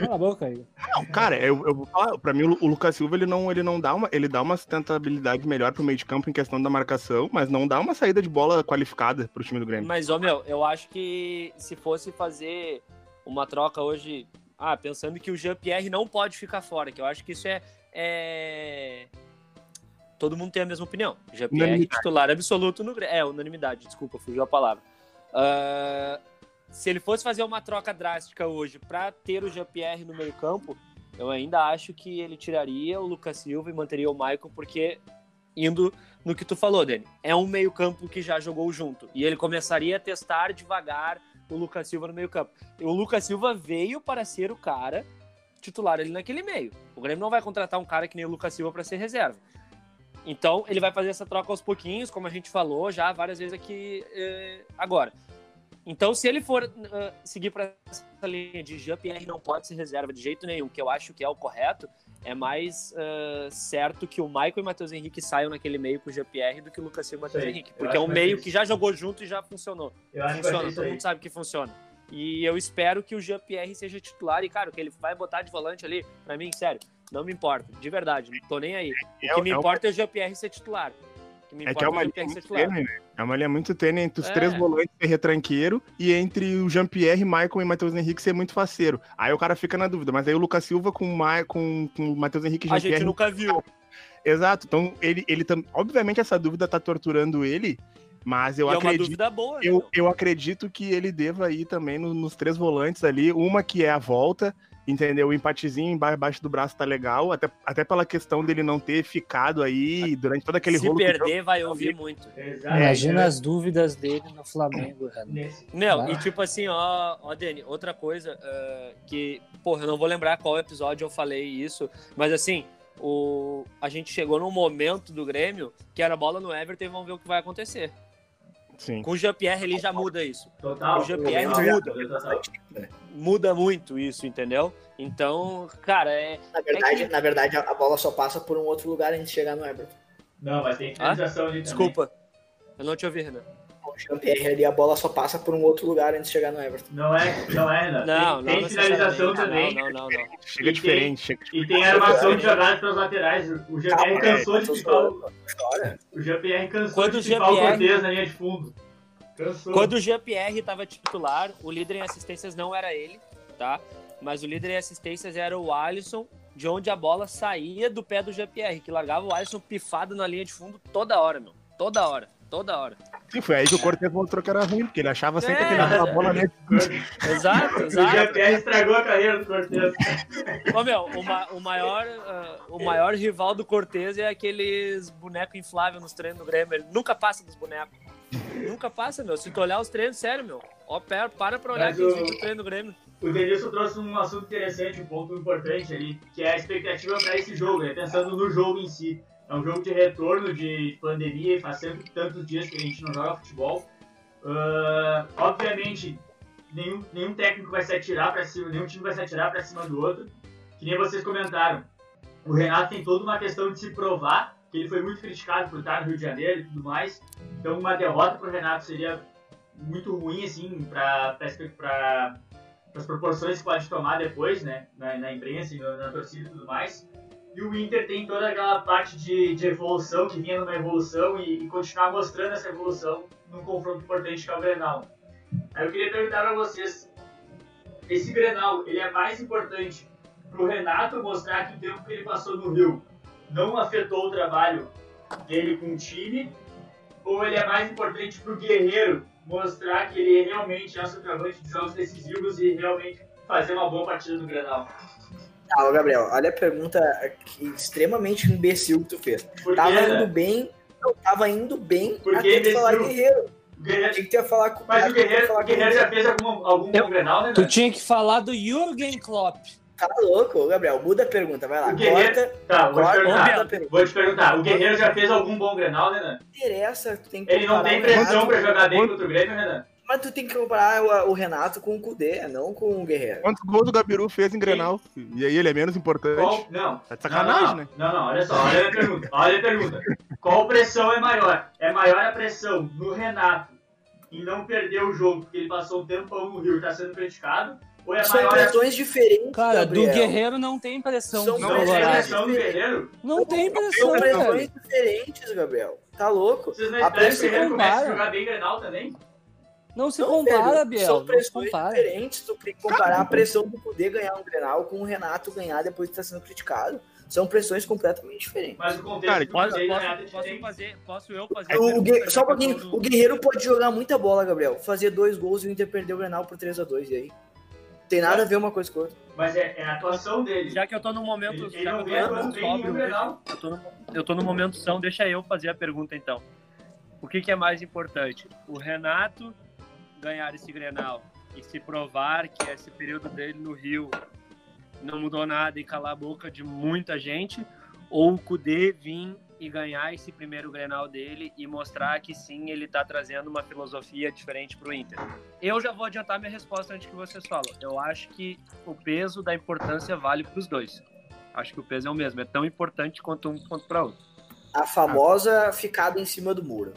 Cala a boca aí. Não, cara, eu, eu vou falar, pra mim o Lucas Silva ele não, ele não dá uma, ele dá uma sustentabilidade melhor pro meio de campo em questão da marcação, mas não dá uma saída de bola qualificada pro time do Grêmio. Mas, ô meu, eu acho que se fosse fazer uma troca hoje, ah, pensando que o Jean-Pierre não pode ficar fora, que eu acho que isso é, é... Todo mundo tem a mesma opinião. Jean-Pierre Unanimidade. titular absoluto no Grêmio. É, unanimidade, desculpa, fugiu a palavra. Ah, se ele fosse fazer uma troca drástica hoje para ter o Jean-Pierre no meio-campo, eu ainda acho que ele tiraria o Lucas Silva e manteria o Michael, porque indo no que tu falou, Dani, é um meio-campo que já jogou junto. E ele começaria a testar devagar o Lucas Silva no meio-campo. O Lucas Silva veio para ser o cara titular ali naquele meio. O Grêmio não vai contratar um cara que nem o Lucas Silva para ser reserva. Então, ele vai fazer essa troca aos pouquinhos, como a gente falou já várias vezes aqui eh, agora. Então, se ele for eh, seguir para essa linha de Jean-Pierre não pode ser reserva de jeito nenhum, que eu acho que é o correto, é mais eh, certo que o Michael e o Matheus Henrique saiam naquele meio com o Jean-Pierre do que o Lucas Silva e o Matheus Sei. Henrique. Porque é um que meio que isso. já jogou junto e já funcionou. Eu que Funciona, todo mundo sabe que funciona. E eu espero que o Jean-Pierre seja titular. E, cara, o que ele vai botar de volante ali, pra mim, sério, não me importa. De verdade, não tô nem aí. O É- que me importa é o Jean-Pierre ser titular. Que É que é uma o linha muito tênue, né? É uma linha muito tênue entre os É. três volantes ser retranqueiro e entre o Jean-Pierre, Michael e Matheus Henrique ser muito faceiro. Aí o cara fica na dúvida, mas aí o Lucas Silva com o, Ma... com, com o Matheus Henrique e A gente nunca viu. Exato, então ele, ele tam... obviamente essa dúvida tá torturando ele, mas eu é uma acredito. dúvida boa. né, Eu, eu acredito que ele deva ir também no- nos três volantes ali. Uma que é a volta, entendeu? O empatezinho emba- embaixo do braço tá legal, até, até pela questão dele não ter ficado aí durante todo aquele Se rolo. deu. perder, vai ouvir muito. Exato. Imagina É, as dúvidas dele no Flamengo, nesse- Meu, Ah. e tipo assim, ó, ó, Dani, outra coisa ah, que, porra, eu não vou lembrar qual episódio eu falei isso, mas assim, o, a gente chegou num momento do Grêmio que era bola no Everton e vamos ver o que vai acontecer. Sim. Com o Jean-Pierre ele já muda isso. Total. O Jean-Pierre muda. Muda muito isso, entendeu? Então, cara, é. Na verdade, É que- na verdade, a bola só passa por um outro lugar antes de chegar no Everton. Não, mas tem finalização ali também. Desculpa. Eu não te ouvi, Renan. Jean-Pierre ali, a bola só passa por um outro lugar antes de chegar no Everton. Não é, não é, Renan. Não, tem, não tem finalização também. Não, não, não, não. Chega E diferente, chega E tem armação de jogadas pelas laterais. O Jean-Pierre Calma, cansou é, de ficar. o- Jean-Pierre cansou Quando de ficar o Jean-Pierre- Cortez na linha de fundo. Cansou. Quando o Jean-Pierre estava titular, o líder em assistências não era ele, tá? Mas o líder em assistências era o Alisson, de onde a bola saía do pé do Jean-Pierre, que largava o Alisson pifado na linha de fundo toda hora, meu. Toda hora, toda hora. Sim, foi aí que o Cortez mostrou que era ruim, porque ele achava sempre É. que ele dava a bola nele. [laughs] Exato, O exato. Jean-Pierre estragou a carreira do Cortez. Ô, meu, o, ma- o maior, ah, o maior rival do Cortez é aqueles bonecos infláveis nos treinos do Grêmio. Ele nunca passa dos bonecos. Nunca passa, meu. Se tu olhar os treinos, sério, meu. Ó, pera, para pra olhar aqueles o- vídeos do treino do Grêmio. O Denilson trouxe um assunto interessante, um ponto importante ali, que é a expectativa para esse jogo, né? Pensando no jogo em si. É um jogo de retorno de pandemia e faz sempre tantos dias que a gente não joga futebol. Ah, obviamente, nenhum, nenhum técnico vai se atirar para cima, nenhum time vai se atirar para cima do outro. Que nem vocês comentaram. O Renato tem toda uma questão de se provar, que ele foi muito criticado por estar no Rio de Janeiro e tudo mais. Então, uma derrota para o Renato seria muito ruim, assim, para as proporções que pode tomar depois, né, na, na imprensa na, na torcida e tudo mais. E o Inter tem toda aquela parte de, de evolução, que vinha numa evolução e, e continuar mostrando essa evolução num confronto importante que é o Grenal. Aí eu queria perguntar pra vocês, esse Grenal, ele é mais importante pro Renato mostrar que o tempo que ele passou no Rio não afetou o trabalho dele com o time, ou ele é mais importante pro Guerreiro mostrar que ele realmente é um centroavante de jogos decisivos e realmente fazer uma boa partida no Grenal? Ah, ô Gabriel, olha a pergunta que extremamente imbecil que tu fez. Porque, Tava né, indo bem, não, tava indo bem Por que até tu falar guerreiro. Guerreiro, Tinha que ter falar com mas o Guerreiro, falar o Guerreiro já fez algum, algum Eu- bom Grenal, né? Tu velho? tinha que falar do Jürgen Klopp. Tá louco, ô Gabriel. Muda a pergunta, vai lá. O Guerreiro- Corta, Tá, vou te corta, perguntar. muda a pergunta. Vou te perguntar, o Guerreiro já fez algum bom Grenal, né, Renan? interessa, tu tem que Ele não tem pressão pra jogar bem contra o Grêmio, Renan? Mas tu tem que comparar o, o Renato com o Kudê, não com o Guerreiro. Quantos gols o Gabiru fez em Grenal? E aí ele é menos importante? Qual? Não. Tá de sacanagem, não, não, né? Não, não, olha só, olha a pergunta. Olha a pergunta. Qual pressão é maior? É maior a pressão no Renato em não perder o jogo, porque ele passou um tempão no Rio e tá sendo criticado? Ou é São maior pressões diferentes, Cara, Gabriel. do Guerreiro não tem pressão São não pressões tem pressão do Guerreiro? Não tem São pressão, pressões cara. diferentes, Gabriel. Tá louco? Vocês não A esperam que o pressão Guerreiro comece a jogar bem Grenal também? Não se Não, compara, velho, Biel. São pressões compara. diferentes. Tu tem que comparar a pressão do poder ganhar um Grenal com o Renato ganhar depois de estar sendo criticado. São pressões completamente diferentes. Mas o contexto Cara, Posso, posso, é posso fazer, posso eu fazer O, a o Só um pouquinho. O Guerreiro pode jogar muita bola, Gabriel. Fazer dois gols e o Inter perder o Grenal por 3x2. E aí? Tem nada a ver uma coisa com a outra. Mas é, é a atuação dele. Já que eu tô no momento. Ele- ele já não eu sóbrio tô, no, eu tô no momento são, deixa eu fazer a pergunta então. O que, que é mais importante? O Renato ganhar esse Grenal e se provar que esse período dele no Rio não mudou nada e calar a boca de muita gente, ou o Kudê vir e ganhar esse primeiro Grenal dele e mostrar que sim, ele tá trazendo uma filosofia diferente pro Inter. Eu já vou adiantar minha resposta antes que vocês falam. Eu acho que o peso da importância vale pros dois. Acho que o peso é o mesmo, é tão importante quanto um quanto para outro. A famosa ficada em cima do muro.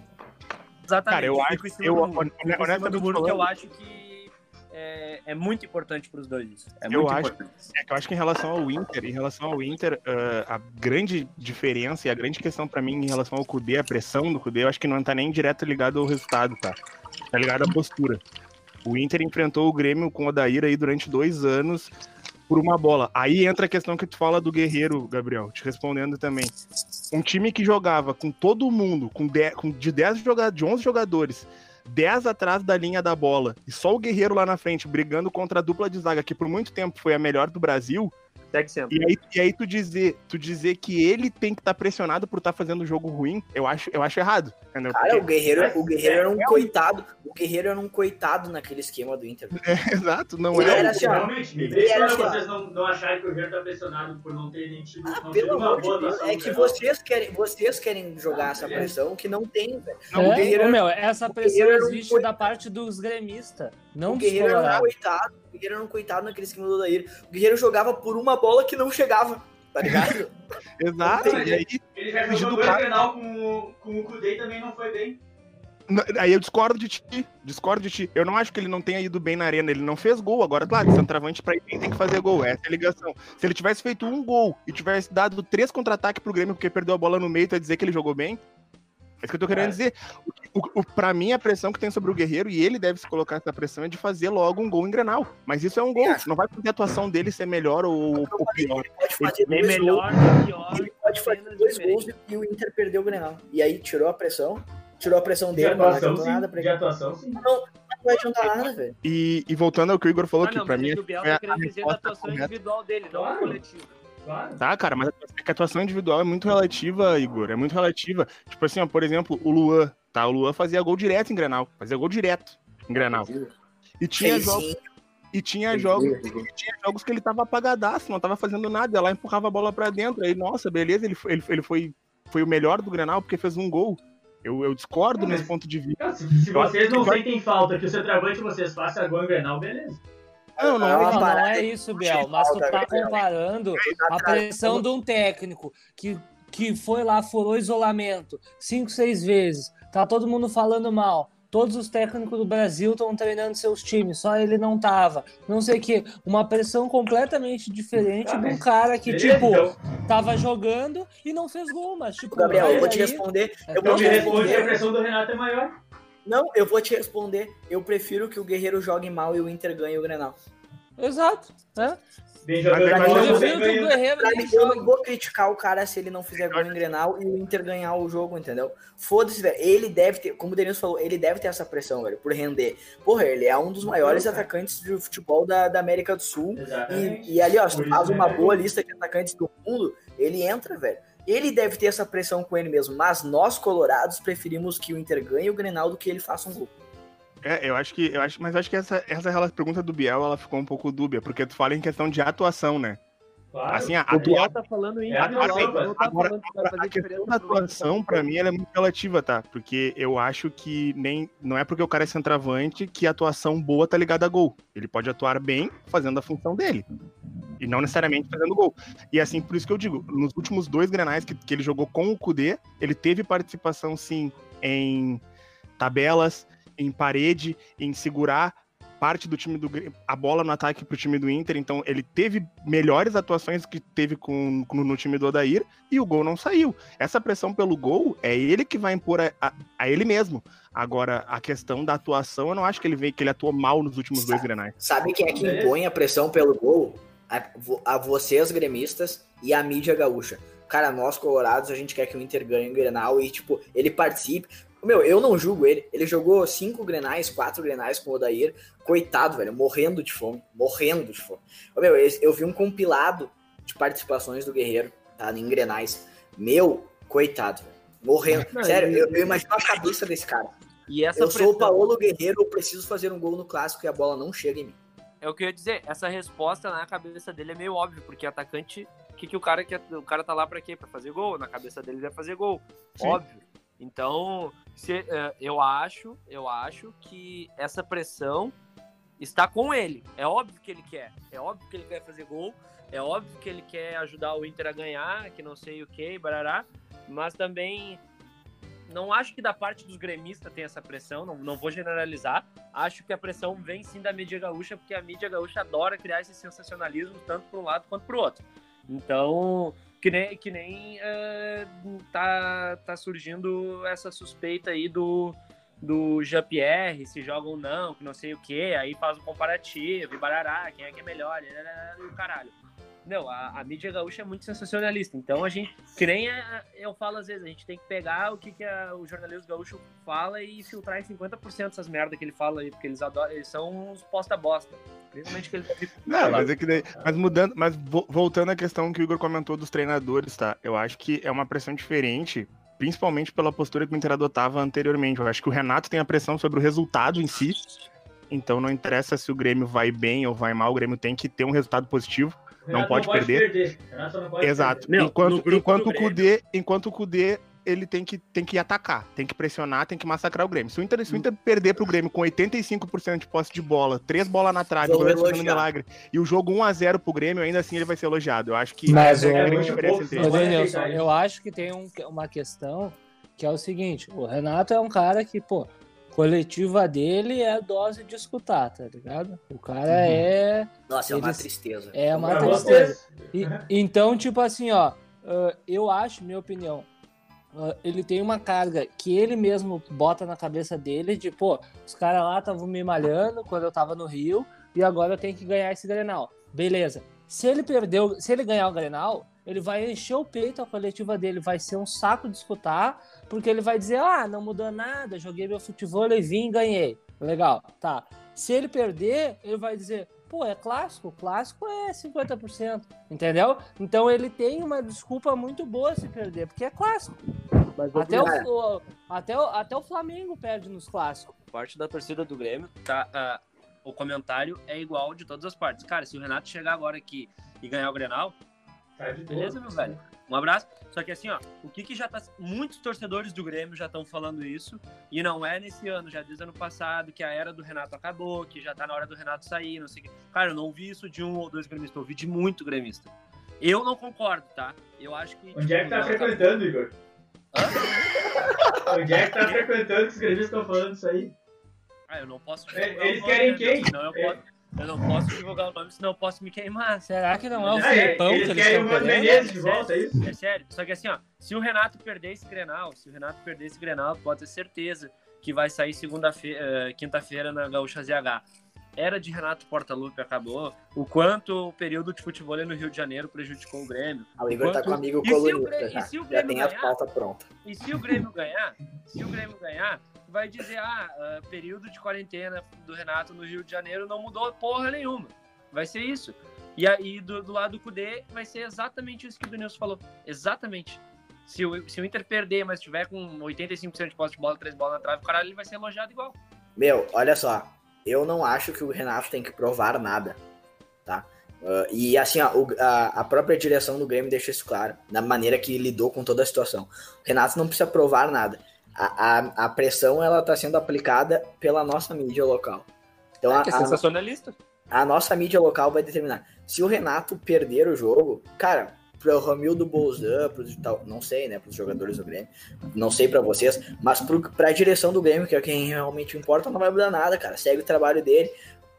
Exatamente. Cara, eu acho- eu- do muro. honestamente do muro que eu acho que é, é muito importante pros dois. isso. É Eu acho- importante. É que eu acho que em relação ao Inter, em relação ao Inter, ah, a grande diferença e a grande questão pra mim em relação ao Kudê, a pressão do Kudê, eu acho que não tá nem direto ligado ao resultado, tá? Tá ligado à postura. O Inter enfrentou o Grêmio com o Odair aí durante dois anos por uma bola. Aí entra a questão que tu fala do Guerreiro, Gabriel, te respondendo também. Um time que jogava com todo mundo, com, 10, com de 10 jogadores, de 11 jogadores, 10 atrás da linha da bola, e só o Guerreiro lá na frente, brigando contra a dupla de zaga, que por muito tempo foi a melhor do Brasil, Segue sendo. e aí, e aí tu dizer, tu dizer que ele tem que estar pressionado por estar fazendo jogo ruim, eu acho, eu acho errado. Entendeu? Cara, o Porque- Guerreiro, o Guerreiro era um É um- coitado. O Guerreiro era um coitado naquele esquema do Inter. [laughs] Exato, não Ele é. era o- assim, Realmente, me impressiona assim, vocês não, não acharem que o Guerreiro tá pressionado por não ter nem tido, Ah, não ter pelo uma amor boa de Deus. É que vocês querem, vocês querem jogar essa Beleza. pressão que não tem, velho. É, o meu, essa o pressão um existe coi- da parte dos gremistas, não o Guerreiro era um coitado. O Guerreiro era um coitado naquele esquema do Odair. O Guerreiro jogava por uma bola que não chegava, tá ligado? [laughs] Exato. E aí, Ele já Fugiu jogou do dois cara. Grenal com, o- com o Kudê e também não foi bem. aí eu discordo de ti. Discordo de ti. Eu não acho que ele não tenha ido bem na arena. Ele não fez gol. Agora, claro, centroavante pra ele tem que fazer gol. Essa é a ligação. Se ele tivesse feito um gol e tivesse dado três contra-ataques pro Grêmio porque perdeu a bola no meio, tu ia dizer que ele jogou bem? É isso que eu tô querendo É. dizer. O, o, o- pra mim, a pressão que tem sobre o Guerreiro, e ele deve se colocar essa pressão, é de fazer logo um gol em Grenal. Mas isso é um gol. acho. Não vai fazer a atuação dele ser melhor ou, ou pior. Ele pode fazer Nem dois melhor, gols, nem pior. ele pode fazer dois gols e o Inter perdeu o Grenal. E aí tirou a pressão, tirou a pressão De dele, não atuação, adiantou nada pra De ele. atuação, sim. Não vai adiantar nada, velho. E, e voltando ao que o Igor falou, Ah, que não, pra mim é que o Biel tá querendo dizer da atuação correta. individual dele, não Claro. coletiva. Claro. Tá, cara, mas é a atuação individual é muito relativa, Igor. É muito relativa. Tipo assim, ó, por exemplo, o Luan, tá? O Luan fazia gol direto em Grenal. Fazia gol direto em Grenal. E tinha jogos, e tinha jogos, e tinha jogos que ele tava apagadaço, não tava fazendo nada. Ia lá empurrava a bola pra dentro. Aí, nossa, beleza, ele, foi- ele, ele foi, foi o melhor do Grenal porque fez um gol. Eu, eu discordo mas- nesse ponto de vista. Se, se vocês não sentem falta que o centroavante vocês façam gol em Grenal, beleza. Não, não, É Não, não é que isso, não Biel, mas tu tá comparando a pressão de um técnico que, que foi lá, furou isolamento cinco, seis vezes, tá todo mundo falando mal. Todos os técnicos do Brasil estão treinando seus times, só ele não tava. Não sei o que. Uma pressão completamente diferente de um cara que, tipo, então, tava jogando e não fez gol, mas, tipo, Gabriel, eu vou te responder. é Eu então vou te me responde que a responder. pressão do Renato é maior. Não, eu vou te responder. Eu prefiro que o Guerreiro jogue mal e o Inter ganhe o Grenal. Exato. né? Bem jogando, Mas- mas mas Eu não vou-. Guerreiro mim, eu não criticar o cara se ele não fizer gol em Grenal e o Inter ganhar o jogo, entendeu? Foda-se, velho. Ele deve ter, como o Denilson falou, ele deve ter essa pressão, velho, por render. Porra, ele é um dos maiores atacantes de futebol da, da América do Sul. E, e ali, ó, se tu faz uma é boa lista de atacantes do mundo, ele entra, velho. Ele deve ter essa pressão com ele mesmo, mas nós, colorados, preferimos que o Inter ganhe o Grenal do que ele faça um gol. É, eu acho que. Eu acho, mas acho que essa, essa pergunta do Biel ela ficou um pouco dúbia, porque tu fala em questão de atuação, né? Claro. Assim, a, O a, Biel tá falando em É, agora- tá agora- falando que vai fazer a questão da atuação, pra mim, ela é muito relativa, tá? Porque eu acho que nem. Não é porque o cara é centroavante que a atuação boa tá ligada a gol. Ele pode atuar bem fazendo a função dele. E não necessariamente fazendo gol. E assim, por isso que eu digo, nos últimos dois granais que, que ele jogou com o Kudê, ele teve participação sim em tabelas, em parede, em segurar parte do time do a bola no ataque pro time do Inter, então ele teve melhores atuações que teve com, no time do Odair e o gol não saiu. Essa pressão pelo gol é ele que vai impor a, a, a ele mesmo. Agora, a questão da atuação, eu não acho que ele veio que ele atuou mal nos últimos sabe, dois grenais. Sabe quem é que impõe a pressão pelo gol? A, a vocês, gremistas, e a mídia gaúcha. Cara, nós colorados, a gente quer que o Inter ganhe o Grenal e, tipo, ele participe. Meu, eu não julgo ele. Ele jogou cinco grenais, quatro grenais com o Odair. Coitado, velho, morrendo de fome. Morrendo de fome. Meu, eu vi um compilado de participações do Guerreiro, tá? Em grenais. Meu, coitado, velho. Morrendo. Não, Sério, eu, eu, imagino a cabeça desse cara. E essa eu pressão... sou o Paulo Guerreiro, eu preciso fazer um gol no clássico e a bola não chega em mim. É o que eu ia dizer, essa resposta na cabeça dele é meio óbvio, porque atacante, o que, que o cara quer? O cara tá lá para quê? Para fazer gol. Na cabeça dele é fazer gol. Sim. Óbvio. Então, se, uh, eu acho, eu acho que essa pressão está com ele. É óbvio que ele quer. É óbvio que ele quer fazer gol. É óbvio que ele quer ajudar o Inter a ganhar, que não sei o que, barará. Mas também não acho que da parte dos gremistas tem essa pressão, não, não vou generalizar. Acho que a pressão vem sim da mídia gaúcha, porque a mídia gaúcha adora criar esse sensacionalismo tanto para um lado quanto para o outro. Então, que nem, que nem uh, tá, tá surgindo essa suspeita aí do, do Jean-Pierre, se joga ou não, que não sei o que, aí faz um comparativo, e barará, quem é que é melhor, e o caralho. Não, a, a, mídia gaúcha é muito sensacionalista, então a gente, que nem a, eu falo às vezes, a gente tem que pegar o que, que a, o jornalismo gaúcho fala e filtrar em 50% dessas merdas que ele fala aí, porque eles adoram, eles são uns posta-bosta. Principalmente que ele Não, mas é que daí, mas mudando, mas voltando à questão que o Igor comentou dos treinadores, tá? Eu acho que é uma pressão diferente, principalmente pela postura que o Inter adotava anteriormente. Eu acho que o Renato tem a pressão sobre o resultado em si. Então não interessa se o Grêmio vai bem ou vai mal, o Grêmio tem que ter um resultado positivo. Não pode, não pode, perder. perder. Não pode Exato. Perder. enquanto, enquanto, o Kudê, enquanto o Kudê ele tem que, tem que atacar, tem que pressionar, tem que massacrar o Grêmio. Se o Inter, se o Inter perder pro Grêmio com 85% de posse de bola, três bolas na trave, dois milagre, e o jogo 1x0 pro Grêmio, ainda assim ele vai ser elogiado. Eu acho que Mas, é a grande diferença entre eles. eu acho que tem um, uma questão que é o seguinte: o Renato é um cara que, pô, coletiva dele é dose de escutar, tá ligado? O cara uhum. é. Nossa, é uma tristeza. É uma tristeza. E, então, tipo assim, ó, eu acho, minha opinião, Uh, ele tem uma carga que ele mesmo bota na cabeça dele de, pô, os caras lá estavam me malhando quando eu tava no Rio e agora eu tenho que ganhar esse Grenal. Beleza. Se ele perdeu, se ele ganhar o Grenal, ele vai encher o peito a coletiva dele, vai ser um saco de escutar, porque ele vai dizer: "Ah, não mudou nada, joguei meu futebol e vim e ganhei". Legal. Tá. Se ele perder, ele vai dizer: pô, é clássico, clássico é 50%, entendeu? Então ele tem uma desculpa muito boa se perder, porque é clássico. Até o, até, o, até o Flamengo perde nos clássicos. Parte da torcida do Grêmio, tá, uh, o comentário é igual de todas as partes. Cara, se o Renato chegar agora aqui e ganhar o Grenal, tá beleza, meu velho? Um abraço. Só que assim, ó, o que que já tá. Muitos torcedores do Grêmio já estão falando isso, e não é nesse ano, já desde ano passado, que a era do Renato acabou, que já tá na hora do Renato sair, não sei o quê. Cara, eu não ouvi isso de um ou dois gremistas, eu ouvi de muito gremista. Eu não concordo, tá? Eu acho que. Onde tipo, é que tá frequentando, Igor? Hã? [laughs] Onde é que tá frequentando que os gremistas estão falando isso aí? Ah, eu não posso. Eles querem quem? Não, eu posso. Eu não posso divulgar o nome, senão eu posso me queimar. Será que não é o Felipão é, que eles querem o Mano Menezes de volta, é isso? É sério. Só que assim, ó, se o Renato perder esse Grenal, se o Renato perder esse Grenal, pode ter certeza que vai sair segunda-feira, uh, quinta-feira na Gaúcha ZH. Era de Renato Portaluppi acabou. O quanto o período de futebol no Rio de Janeiro prejudicou o Grêmio. Ah, o Igor tá quanto... tá com amigo colunista já. já tem ganhar, a pauta pronta. E se o Grêmio ganhar, se o Grêmio ganhar, vai dizer, ah, uh, período de quarentena do Renato no Rio de Janeiro não mudou porra nenhuma. Vai ser isso. E aí, do, do lado do Cudê, vai ser exatamente isso que o Denilson falou. Exatamente. Se o, se o Inter perder, mas tiver com 85% de posse de bola, 3 bolas na trave, o caralho, ele vai ser elogiado igual. Meu, olha só. Eu não acho que o Renato tem que provar nada, tá? Uh, e assim, ó, o, a, a, própria direção do Grêmio deixa isso claro, na maneira que lidou com toda a situação. O Renato não precisa provar nada. A, a, a pressão ela está sendo aplicada pela nossa mídia local. Então, é, a, é sensacionalista a nossa mídia local vai determinar. Se o Renato perder o jogo, cara, pro Ramildo Bolzan, pros tal, não sei, né, pros jogadores do Grêmio, não sei para vocês, mas pro, pra direção do Grêmio, que é quem realmente importa, não vai mudar nada, cara. Segue o trabalho dele.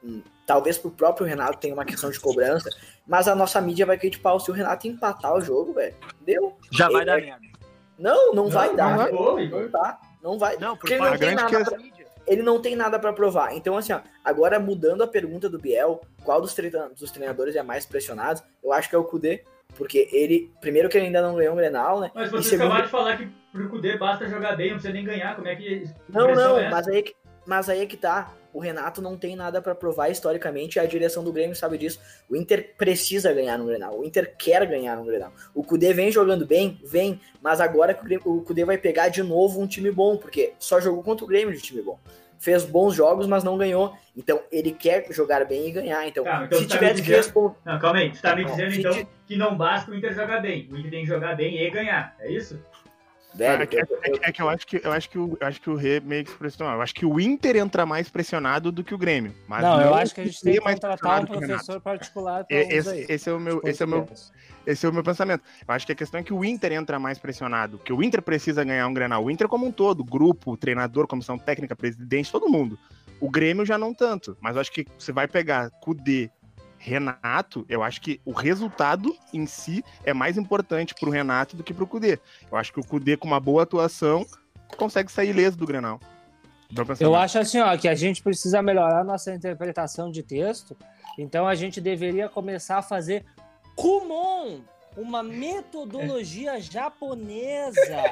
Hum, Talvez pro próprio Renato tenha uma questão de cobrança, mas a nossa mídia vai criticar se o Renato empatar o jogo, velho. Deu? Já vai dar é- merda. Não, não, vai não dar. vai, velho. pô, Igor. Não dá. Não vai. Não, Porque porque ele não, tem nada questão- pra, ele não tem nada pra provar. Então, assim, ó, agora mudando a pergunta do Biel, qual dos, treina- dos treinadores é mais pressionado? Eu acho que é o Kudê, porque ele, primeiro que ele ainda não ganhou um Grenal, né? Mas vocês segundo- acabaram de falar que pro Cudê basta jogar bem, não precisa nem ganhar. Como é que. Não, não, é mas aí, que- mas aí é que tá. O Renato não tem nada pra provar historicamente, a direção do Grêmio sabe disso. O Inter precisa ganhar no Grenal. O Inter quer ganhar no Grenal. O Cudê vem jogando bem, vem, mas agora que o Cudê vai pegar de novo um time bom, porque só jogou contra o Grêmio de time bom. Fez bons jogos, mas não ganhou. Então ele quer jogar bem e ganhar. Então, Tá, então se tá me que dizendo- responder. Não, calma aí. Tu tá me dizendo então que não basta o Inter jogar bem. O Inter tem que jogar bem e ganhar. É isso? Velho, É que, é é que eu acho que eu acho que o, eu acho que o Rê meio que se pressionou. Eu acho que o Inter entra mais pressionado do que o Grêmio. Mas Não, eu acho que a gente tem que mais contratar um professor particular Esse, aí. esse é o meu, esse é o meu, esse é o meu pensamento. Eu acho que a questão é que o Inter entra mais pressionado, que o Inter precisa ganhar um Grenal. O Inter como um todo, grupo, treinador, comissão técnica, presidente, todo mundo. O Grêmio já não tanto, mas eu acho que você vai pegar Cudê, Renato, eu acho que o resultado em si é mais importante pro Renato do que pro Cudê. Eu acho que o Cudê com uma boa atuação consegue sair ileso do Grenal. Eu acho assim, ó, que a gente precisa melhorar nossa interpretação de texto. Então a gente deveria começar a fazer Kumon, uma metodologia [laughs] japonesa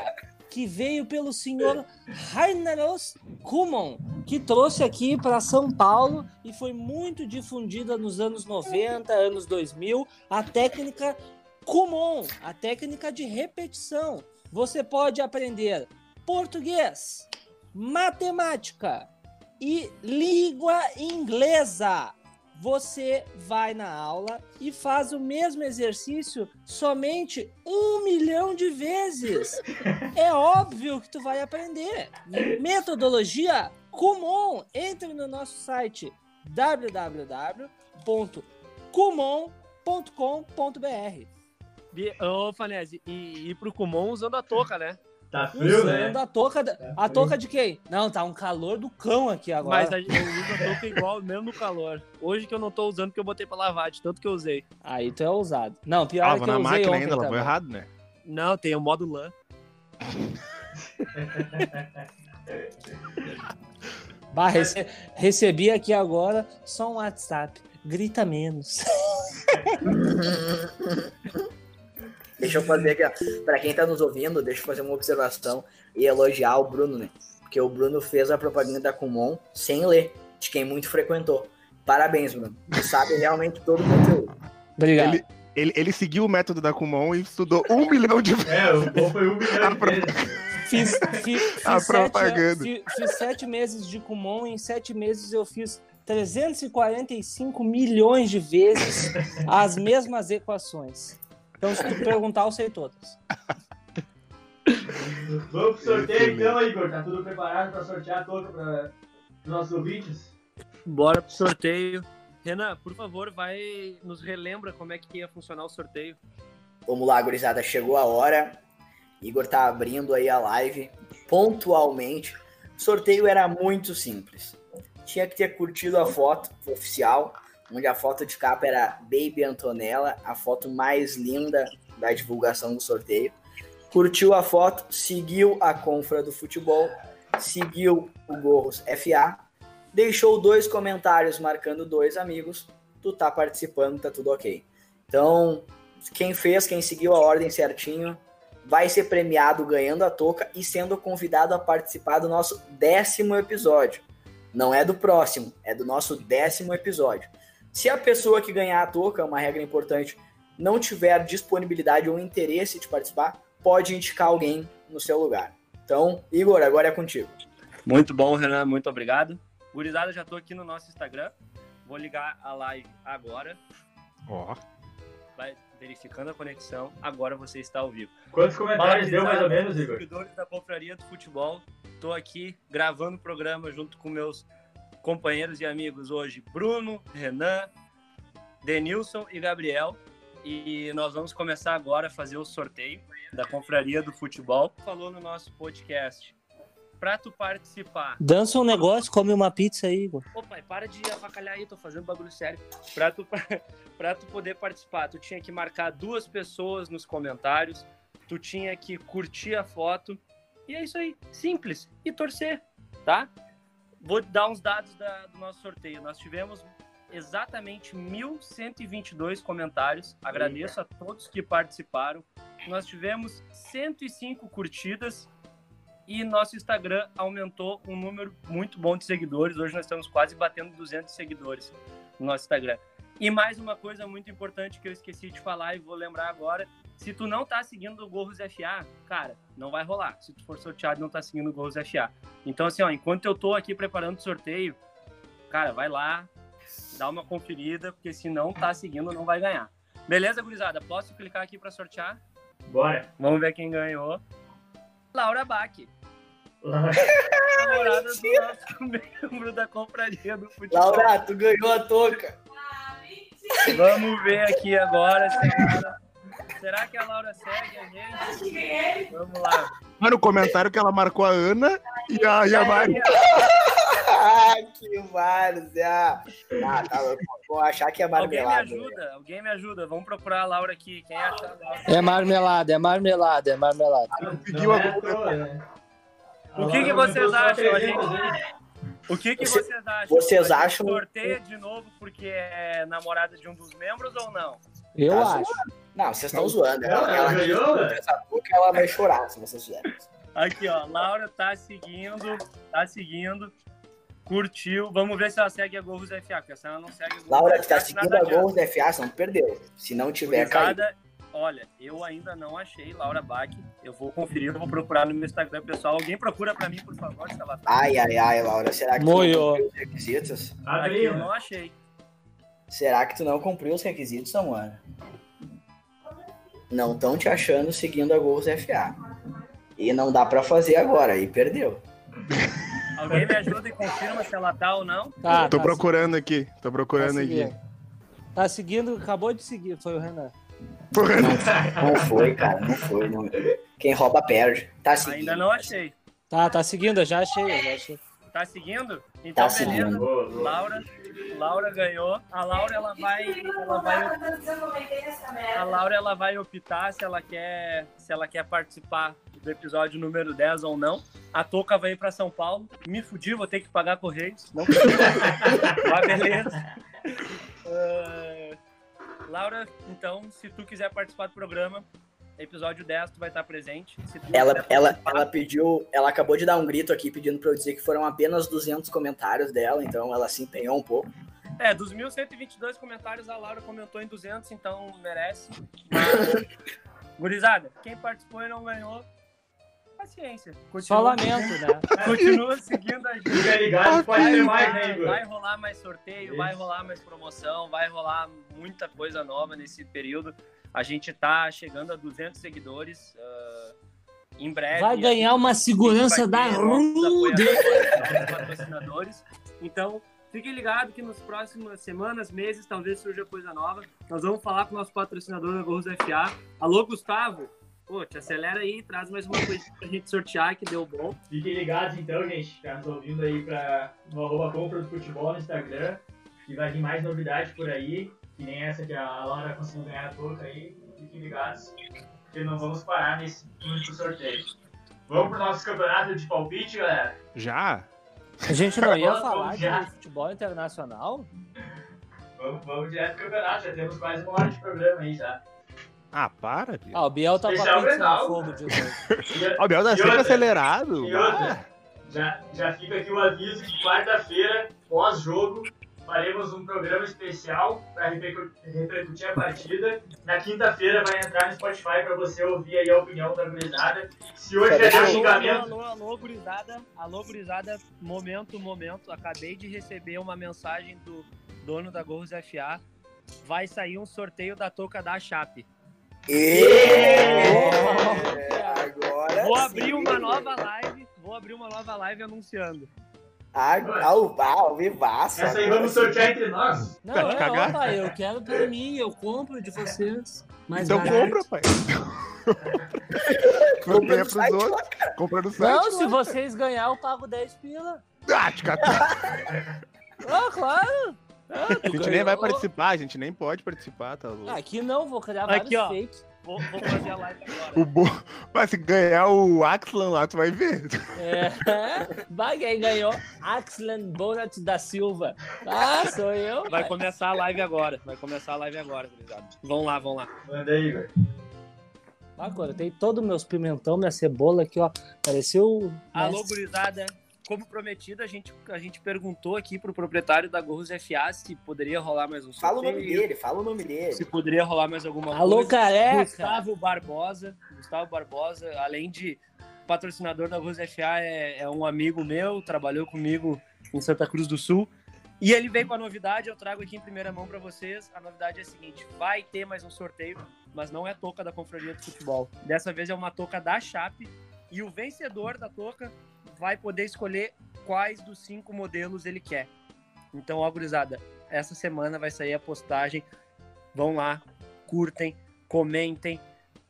que veio pelo senhor Haineros Kumon, que trouxe aqui para São Paulo e foi muito difundida nos anos 90, anos 2000, a técnica Kumon, a técnica de repetição. Você pode aprender português, matemática e língua inglesa. Você vai na aula e faz o mesmo exercício somente um milhão de vezes. É óbvio que tu vai aprender. Metodologia Kumon. Entre no nosso site www.kumon.com.br. Ô, Fanese, e ir pro Kumon usando a touca, né? Tá frio, né? Usando a touca, da- a touca de quem? Não, tá um calor do cão aqui agora. Mas a, eu uso a touca igual, mesmo no calor. Hoje que eu não tô usando, porque eu botei pra lavar, de tanto que eu usei. Aí tu é ousado. Não, pior é Tava que na eu usei máquina ontem ainda, lavou errado, né? Não, tem o modo lã. [laughs] Bah, rece- recebi aqui agora só um WhatsApp. Grita menos. [laughs] Deixa eu fazer aqui, ó. Pra quem tá nos ouvindo, deixa eu fazer uma observação e elogiar o Bruno, né? Porque o Bruno fez a propaganda da Kumon sem ler, de quem muito frequentou. Parabéns, Bruno. Tu sabe realmente todo o conteúdo. Obrigado. Ele, ele, ele seguiu o método da Kumon e estudou um [laughs] milhão de vezes. É, o gol foi um milhão de Pro- vezes. Fiz, fi- fiz, [laughs] A sete, propaganda. fi- fiz sete meses de Kumon, em sete meses eu fiz 345 milhões de vezes as mesmas equações. Então, se tu perguntar, eu sei todas. Vamos pro sorteio então, Igor. Tá tudo preparado pra sortear a touca para os nossos ouvintes? Bora pro sorteio. Renan, por favor, vai nos relembra como é que ia funcionar o sorteio. Vamos lá, gurizada. Chegou a hora. Igor tá abrindo aí a live pontualmente. O sorteio era muito simples. Tinha que ter curtido a foto oficial, onde a foto de capa era Baby Antonella, a foto mais linda da divulgação do sorteio. Curtiu a foto, seguiu a Confra do Futebol, seguiu o Gorros FA, deixou dois comentários marcando dois amigos. Tu tá participando, tá tudo ok. Então, quem fez, quem seguiu a ordem certinho, vai ser premiado ganhando a touca e sendo convidado a participar do nosso décimo episódio. Não é do próximo, é do nosso décimo episódio. Se a pessoa que ganhar a touca, uma regra importante, não tiver disponibilidade ou interesse de participar, pode indicar alguém no seu lugar. Então, Igor, agora é contigo. Muito bom, Renan, muito obrigado. Gurizada, já tô aqui no nosso Instagram. Vou ligar a live agora. Ó, Vai verificando a conexão. Agora você está ao vivo. Quantos comentários deu mais ou menos, Igor? Seguidores da Confraria do Futebol. Tô aqui gravando o programa junto com meus companheiros e amigos hoje, Bruno, Renan, Denilson e Gabriel. e nós vamos começar agora a fazer o sorteio da Confraria do Futebol. Falou no nosso podcast. Pra tu participar. Dança um negócio, come uma pizza aí, Igor. Ô pai, para de avacalhar aí, tô fazendo bagulho sério. Pra tu, [laughs] pra tu poder participar, tu tinha que marcar duas pessoas nos comentários, tu tinha que curtir a foto, e é isso aí, simples, e torcer, tá? Vou dar uns dados da- do nosso sorteio. Nós tivemos exatamente 1.122 comentários. Agradeço a todos que participaram. Nós tivemos 105 curtidas e nosso Instagram aumentou um número muito bom de seguidores. Hoje nós estamos quase batendo 200 seguidores no nosso Instagram. E mais uma coisa muito importante que eu esqueci de falar e vou lembrar agora. Se tu não tá seguindo o Gorros FA, cara, não vai rolar. Se tu for sorteado e não tá seguindo o Gorros FA. Então, assim, ó, enquanto eu tô aqui preparando o sorteio, cara, vai lá, dá uma conferida, porque se não tá seguindo, não vai ganhar. Beleza, gurizada? Posso clicar aqui para sortear? Bora. Vamos ver quem ganhou. Laura Bach, [laughs] namorada do nosso membro da compraria do futebol. Laura, tu ganhou a touca. Vamos ver aqui agora se a Laura... Será que a Laura segue a gente? Vamos lá. Mas no comentário que ela marcou a Ana e a, e a Mari. Ah, que várzea. Ah, tá. Vou achar que é Alguém me marmelada. ajuda, alguém me ajuda. Vamos procurar a Laura aqui. Quem achar a Laura? É marmelada, é marmelada, é marmelada. Não é toa, né? O que que vocês acham, 300, gente? né? O que, que Você- vocês acham? vocês acham- Sorteia de novo porque é namorada de um dos membros ou não? Eu Tá acho. Não, vocês estão zoando. Não, Ela, ela ela ganhou, né? essa touca, ela vai chorar se vocês fizerem. Aqui, ó. Laura tá seguindo, tá seguindo. Curtiu. Vamos ver se ela segue a Gorros FA, porque se ela não segue a Gorros Laura, FA, que tá seguindo a da FA, você não perdeu. Se não tiver, caiu. Gurizada, Olha, eu ainda não achei Laura Bach. Eu vou conferir, eu vou procurar no meu Instagram pessoal. Alguém procura pra mim, por favor, se ela tá. Ai, ai, ai, Laura, será que tu Moiô. não cumpriu os requisitos? Aqui eu não achei. Será que tu não cumpriu os requisitos, Samuel? Não estão te achando seguindo a Gols FA. E não dá pra fazer agora, e perdeu. [laughs] Alguém me ajuda e confirma se ela tá ou não? Tá, Tô tá procurando aqui. Tô procurando tá aqui. seguindo. Tá seguindo, acabou de seguir, foi o Renan. Não foi, cara, não foi. Não. Quem rouba perde. Tá seguindo. Ainda não achei. Tá, tá seguindo, eu já achei, já achei. Tá seguindo? Então, Tá beleza. seguindo. Laura, Laura ganhou. A Laura ela vai, ela vai, a Laura ela vai optar se ela quer, se ela quer participar do episódio número 10 ou não. A Toca vai ir para São Paulo. Me fudi, vou ter que pagar correios. Não [laughs] Mas beleza. Ah, Laura, então, se tu quiser participar do programa, episódio 10 tu vai estar presente. Se tu não Ela, ela, ela pediu, ela acabou de dar um grito aqui pedindo pra eu dizer que foram apenas 200 comentários dela, então ela se empenhou um pouco. É, dos 1.122 comentários, a Laura comentou em 200, então merece. [laughs] Gurizada, quem participou e não ganhou, paciência. Só Continua, lamento, né? [laughs] continua seguindo a gente. Fica ligado, pode ter mais, né, Igor? Vai rolar mais sorteio, Isso. vai rolar mais promoção, vai rolar muita coisa nova nesse período. A gente tá chegando a 200 seguidores. ah, em breve. Vai ganhar uma segurança da Rude. patrocinadores. Então, fiquem ligados que nas próximas semanas, meses, talvez surja coisa nova. Nós vamos falar com o nosso patrocinador da Gorros FA. Alô, Gustavo. Pô, te acelera aí, traz mais uma coisa pra gente sortear que deu bom. Fiquem ligados então, gente, que tá nos ouvindo aí pra, no arroba compra do futebol no Instagram, que vai vir mais novidade por aí, que nem essa que a Laura conseguiu ganhar a touca aí. Fiquem ligados, porque não vamos parar nesse único sorteio. Vamos pro nosso campeonato de palpite, galera? Já? A gente não ia [laughs] falar já. de futebol internacional? Vamos, vamos direto pro campeonato, já temos quase uma hora de programa aí já. Ah, para, Bia. Ah, o Biel tá com Especial a pizza Grenal, no fogo de novo. [laughs] O Biel tá E sempre outra? acelerado. e outra, já, já fica aqui o aviso que quarta-feira, pós-jogo, faremos um programa especial para repercutir a partida. Na quinta-feira vai entrar no Spotify para você ouvir aí a opinião da gurizada. Se hoje deu Alô, xingamento, alô, alô, gurizada. Alô, gurizada. Momento, momento. Acabei de receber uma mensagem do dono da Gorros FA. Vai sair um sorteio da touca da Chape. E... Agora Vou sim. abrir uma nova live. Vou abrir uma nova live anunciando. Ah, ao, ao vivaço. Essa aí vamos sortear entre nós. Não, Vai é, cagar? ó, pai, eu quero pra mim, eu compro de vocês. Mais então barato. compra, pai. [laughs] Compra pros site outros. cara. Compra no site. Não, se vocês ganhar, eu pago 10 pila. Ah, te catar. Ah, claro. Ah, A gente nem ganhou. vai participar, a gente nem pode participar, tá louco. Aqui não, vou criar Aqui, vários ó. fakes. Vou, vou fazer a live agora. O bo... Mas se ganhar o Axlan lá, tu vai ver. É, vai, quem ganhou? Axlan Bonat da Silva. Ah, sou eu. Vai começar a live agora. Vai começar a live agora, gurizada. Vão lá, vão lá. Manda aí, velho. Ah, cortei todo os meus pimentão, minha cebola aqui, ó. Pareceu. Alô, gurizada. Como prometido, a gente, a gente perguntou aqui pro proprietário da Gorros FA se poderia rolar mais um Fala o nome sorteio, dele, fala o nome Se dele. poderia rolar mais alguma Alô, coisa. careca. Gustavo Barbosa. Gustavo Barbosa, além de patrocinador da Gorros FA, é, é um amigo meu, trabalhou comigo em Santa Cruz do Sul. E ele veio com a novidade, eu trago aqui em primeira mão para vocês. A novidade é a seguinte: vai ter mais um sorteio, mas não é touca da Confraria de Futebol. Dessa vez é uma touca da Chape. E o vencedor da touca vai poder escolher quais dos cinco modelos ele quer. Então, ó, gurizada, essa semana vai sair a postagem. Vão lá, curtem, comentem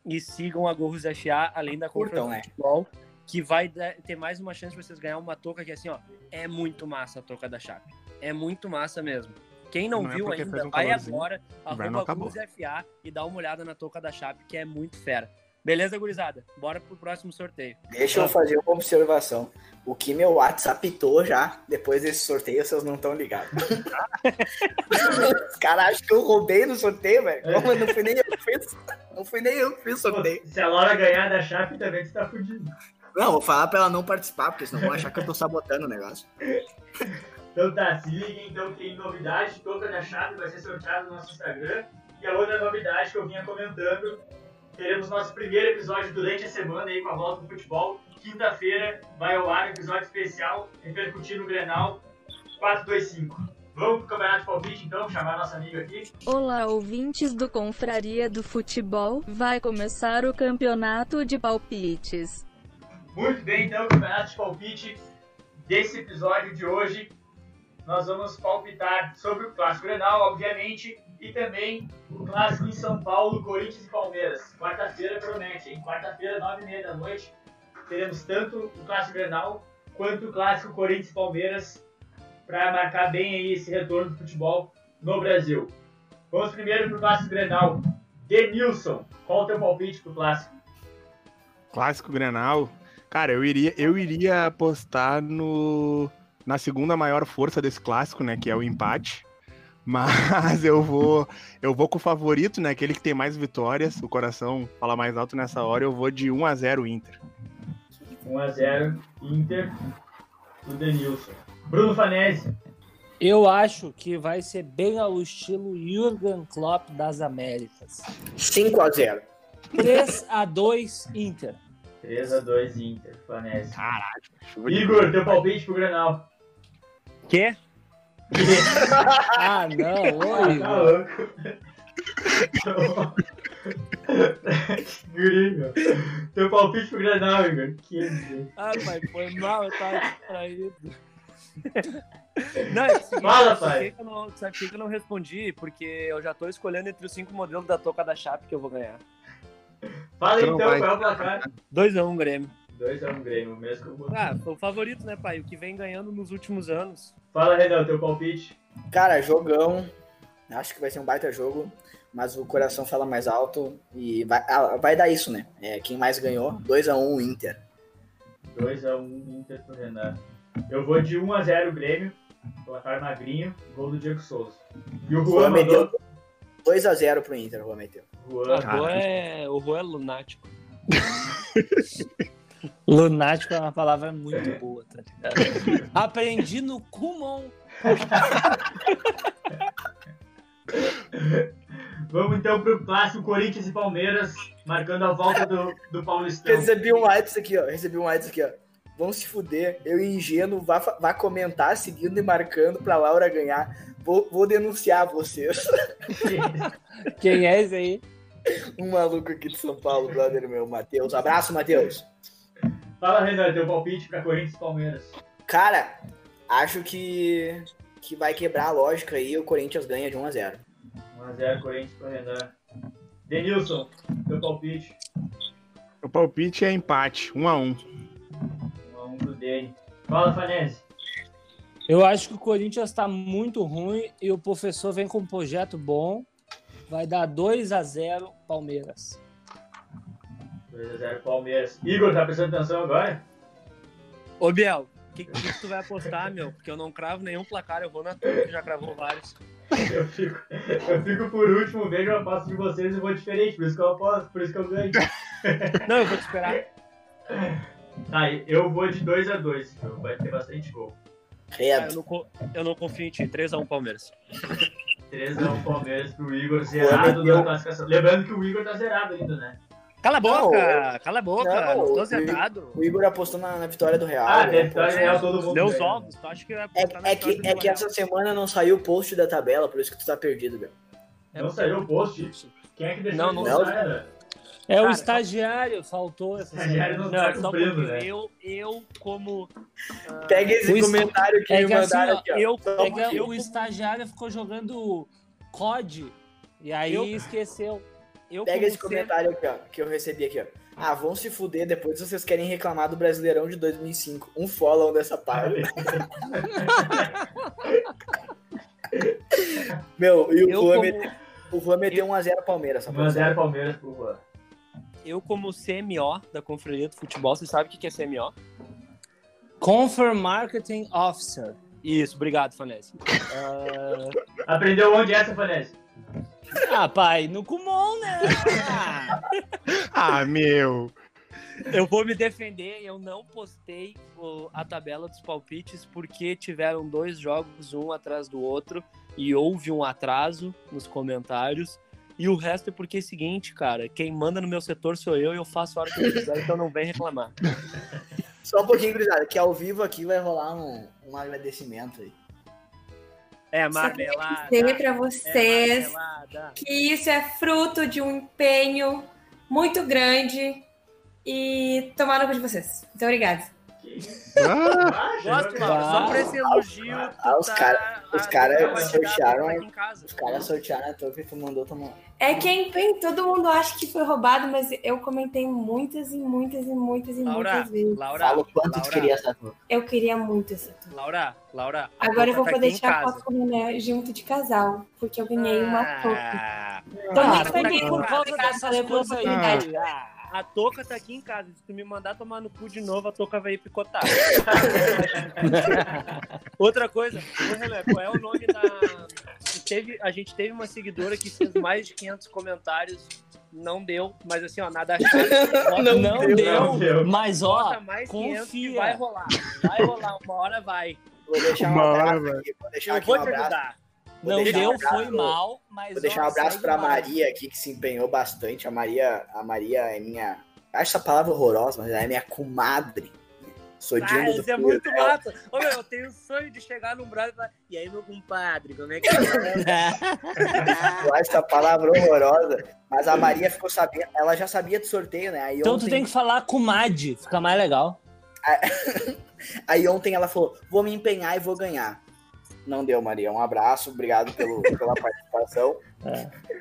e sigam a Gorros FA, além da Curtam, Confraria né? de Futebol, que vai dar- ter mais uma chance de vocês ganhar uma touca que assim, ó, é muito massa a touca da Chape. É muito massa mesmo. Quem não, Não é viu porque ainda, um vai agora, arroba. Gorros FA e dá uma olhada na touca da Chape, que é muito fera. Beleza, gurizada? Bora pro próximo sorteio. Deixa eu fazer uma observação. O que meu WhatsApp apitou já, depois desse sorteio, vocês não estão ligados. [laughs] Os caras acham que eu roubei no sorteio, velho. É. Não, fui nem eu que fiz. Não fui nem eu que fiz o sorteio. Se a Laura ganhar da Chape também, tu tá fudido. Não, vou falar pra ela não participar, porque senão vão achar que eu tô sabotando o negócio. Então tá, se liguem então tem novidade, toca da chave vai ser sorteado no nosso Instagram. E a outra novidade que eu vinha comentando, teremos nosso primeiro episódio durante a semana aí com a volta do futebol. Quinta-feira vai ao ar episódio especial repercutindo o Grenal 425. Vamos pro Campeonato de Palpite então, chamar nossa amiga aqui. Olá, ouvintes do Confraria do Futebol. Vai começar o campeonato de palpites. Muito bem, então, Campeonato de Palpite desse episódio de hoje. Nós vamos palpitar sobre o Clássico Grenal, obviamente, e também o Clássico em São Paulo, Corinthians e Palmeiras. Quarta-feira promete, hein? Quarta-feira, nove e meia da noite, teremos tanto o Clássico Grenal quanto o Clássico Corinthians e Palmeiras para marcar bem aí esse retorno do futebol no Brasil. Vamos primeiro para o Clássico Grenal. Denilson, qual o teu palpite pro Clássico? Clássico Grenal. Cara, eu iria, eu iria apostar no na segunda maior força desse clássico, né, que é o empate. Mas eu vou, eu vou com o favorito, né, aquele que tem mais vitórias, o coração fala mais alto nessa hora, eu vou de 1 a 0 Inter. 1x0 Inter do Denilson. Bruno Fanese. Eu acho que vai ser bem ao estilo Jürgen Klopp das Américas. 5x0. 3 a 2 Inter. 3x2 Inter, Fanese. Caralho, Igor, teu palpite pro Granal. Quê? [laughs] Ah, não, ô Tá Igor. louco. Gringo. Teu palpite pro Granal, Igor. Que dizer. Ah, pai, foi mal, eu tava distraído. [laughs] Não, seguinte, Fala, pai. que eu não- Sabe por que eu não respondi? Porque eu já tô escolhendo entre os cinco modelos da touca da Chape que eu vou ganhar. Fala então, vai. qual é o placar? 2x1 Grêmio. 2x1 Grêmio, mesmo que eu botei. Ah, foi o favorito, né, pai? O que vem ganhando nos últimos anos. Fala, Renan, teu palpite. Cara, jogão. Acho que vai ser um baita jogo. Mas o coração fala mais alto. E vai, ah, vai dar isso, né? É, quem mais ganhou? 2x1 Inter. 2x1 Inter pro Renan. Eu vou de 1x0 Grêmio. Placar magrinho, gol do Diego Souza. E o Juan Juan meteu mandou. 2x0 pro Inter, o Juan meteu. Juan, O Rô é, o Rô é lunático. [laughs] Lunático é uma palavra muito boa, tá ligado? Aprendi no Kumon. Vamos então pro clássico Corinthians e Palmeiras, marcando a volta do, do Paulistão. Recebi um WhatsApp aqui, ó. Recebi um WhatsApp aqui, ó. Vão se fuder. Eu, ingênuo, vá, vá comentar, seguindo e marcando pra Laura ganhar. Vou, vou denunciar vocês. [laughs] Quem é esse aí? Um maluco aqui de São Paulo, brother meu, Matheus. Abraço, Matheus. Fala, Renan, teu palpite pra Corinthians e Palmeiras. Cara, Acho que, que vai quebrar a lógica aí o Corinthians ganha de 1x0. 1x0 Corinthians pro Renan. Denilson, teu palpite. O palpite é empate, 1 a 1 1x1 pro Dene. Fala, Fanese. Eu acho que o Corinthians tá muito ruim e o professor vem com um projeto bom. Vai dar 2 a 0 Palmeiras. 2x0 Palmeiras. Igor, tá prestando atenção agora? Ô, Biel, o que, que tu vai apostar, meu? Porque eu não cravo nenhum placar, eu vou na tua, que já cravou vários. Eu fico, eu fico por último, vejo a aposta de vocês e vou diferente, por isso que eu aposto, por isso que eu ganho. [laughs] Não, eu vou te esperar. Tá, eu vou de 2x2, vai ter bastante gol. Ah, eu, não, eu não confio em ti. 3x1 Palmeiras. 3x1 Palmeiras pro Igor, zerado na classificação. Lembrando que o Igor tá zerado ainda, né? Cala a Não, boca! cala a boca! não, Não, tô o- zerado. O Igor apostou na, na vitória do Real. Ah, né? deve estar real todo mundo. Deu os ovos, tu acha que vai apostar na É, é que, vitória do é que essa semana não saiu o post da tabela, por isso que tu tá perdido, velho. Não saiu o post? Quem é que deixou Não, não de postar, né? É o Cara, estagiário, faltou essa Estagiário não tá Não, só cumprindo, porque né? eu, eu como. ah, Pega esse comentário que é me que assim, mandaram ó, aqui, ó. eu, É que eu o como- estagiário ficou jogando COD e aí Eu- esqueceu. Eu Pega esse sempre- comentário aqui, ó, que eu recebi aqui, ó. Ah, vão se fuder depois se vocês querem reclamar do Brasileirão de 2005. Um follow dessa página. [laughs] Meu, e o Eu Juan, como, meteu, o Juan meteu 1x0 Palmeiras. Só pra você. 1x0 Palmeiras pro Juan. eu como CMO da Confraria do Futebol, você sabe o que que é CMO? Confirm Marketing Officer. Isso, obrigado, Fanese. [laughs] Ah, Aprendeu onde essa, Fanese? Ah, pai, no Kumon, né? Ah, [laughs] Ah, meu. eu vou me defender, eu não postei o- a tabela dos palpites porque tiveram dois jogos, um atrás do outro, e houve um atraso nos comentários. E o resto é porque é o seguinte, cara, quem manda no meu setor sou eu e eu faço a hora que eu quiser, então não vem reclamar. Só um pouquinho, gurizada, que ao vivo aqui vai rolar um, um agradecimento aí. É marmelada. dizer pra É vocês marmelada. que isso é fruto de um empenho muito grande e tomar no cu de vocês. Muito obrigada. Ah, Ah, Gosto, Laura, só por esse elogio. Ah, os tá- cara- os cara sortearam. Os caras sortearam a touca que tu mandou tomar. É que é empenho, todo mundo acha que foi roubado, mas eu comentei muitas e muitas e muitas e Laura, muitas vezes. Laura, Fala o quanto tu Laura, queria essa touca. Eu queria muito essa touca. Laura, Laura. Agora eu vou tá poder tirar casa. foto com o junto de casal, porque eu ganhei uma touca. Ah, Tô Ah, muito feliz por causa dessas pela coisas aí. oportunidade. Ah, a touca tá aqui em casa. Se tu me mandar tomar no cu de novo, a touca vai ir picotar. [laughs] Outra coisa, qual é o nome da. Teve, a gente teve uma seguidora que fez mais de 500 comentários. Não deu, mas assim, ó, nada achado. [laughs] Não não deu, deu, não deu. mas ó, Bota mais 500 que confia. vai rolar. Vai rolar, uma hora vai. Vou deixar um Uma hora, abraço velho. aqui. Vou deixar Eu aqui vou um te ajudar. Vou não deixar um deu, abraço foi mal, mas Vou deixar um abraço pra lá. Maria aqui, que se empenhou bastante. A Maria, a Maria é minha. Acho essa palavra horrorosa, mas ela é minha comadre. Sou Ah, Dino do é muito massa. Ô, meu, eu tenho o sonho de chegar num brother e falar, e aí, meu compadre, como é que tá? [laughs] Eu acho essa palavra horrorosa. Mas a Maria ficou sabendo. Ela já sabia do sorteio, né? Aí Então ontem, tu tem que falar com Mad, fica mais legal. [laughs] aí ontem ela falou: vou me empenhar e vou ganhar. Não deu, Maria. Um abraço, obrigado pelo, [laughs] pela participação.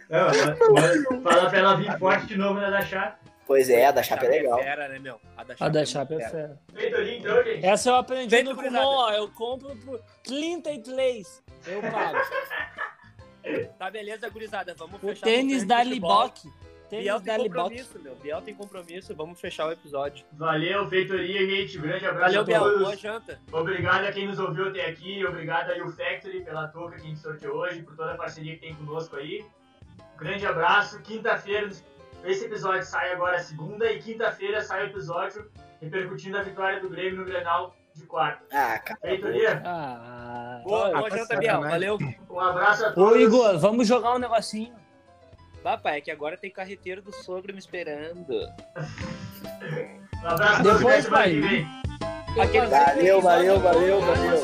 Não, mas- Fala pra ela vir forte de novo na da chave. Pois é, a da Chapa é legal. fera, né, meu? A da A da Chapa é fera. Feitoria então, gente. Essa eu aprendi Feito, no Kumon, ó. Eu compro por 33. Eu pago. [laughs] Tá beleza, gurizada. Vamos O fechar. tênis o da futebol. Liboc. Tênis Biel da tem compromisso, meu. Biel tem compromisso. Vamos fechar o episódio. Valeu, Feitoria, gente. Grande abraço Valeu, a Biel. todos. Boa janta. Obrigado a quem nos ouviu até aqui. Obrigado aí o Factory pela touca que a gente sorteou hoje, por toda a parceria que tem conosco aí. Grande abraço. Quinta-feira, esse episódio sai agora segunda e quinta-feira sai o episódio repercutindo a vitória do Grêmio no Grenal de quarto. Ah, cara. Feitoria, Ah. Boa, boa janta, Biel. Valeu. um abraço a todos. Ô, Igor, vamos jogar um negocinho. Papai, é que agora tem carreteiro do sogro me esperando. Um abraço a todos. Depois, pai. Valeu, valeu, valeu, valeu.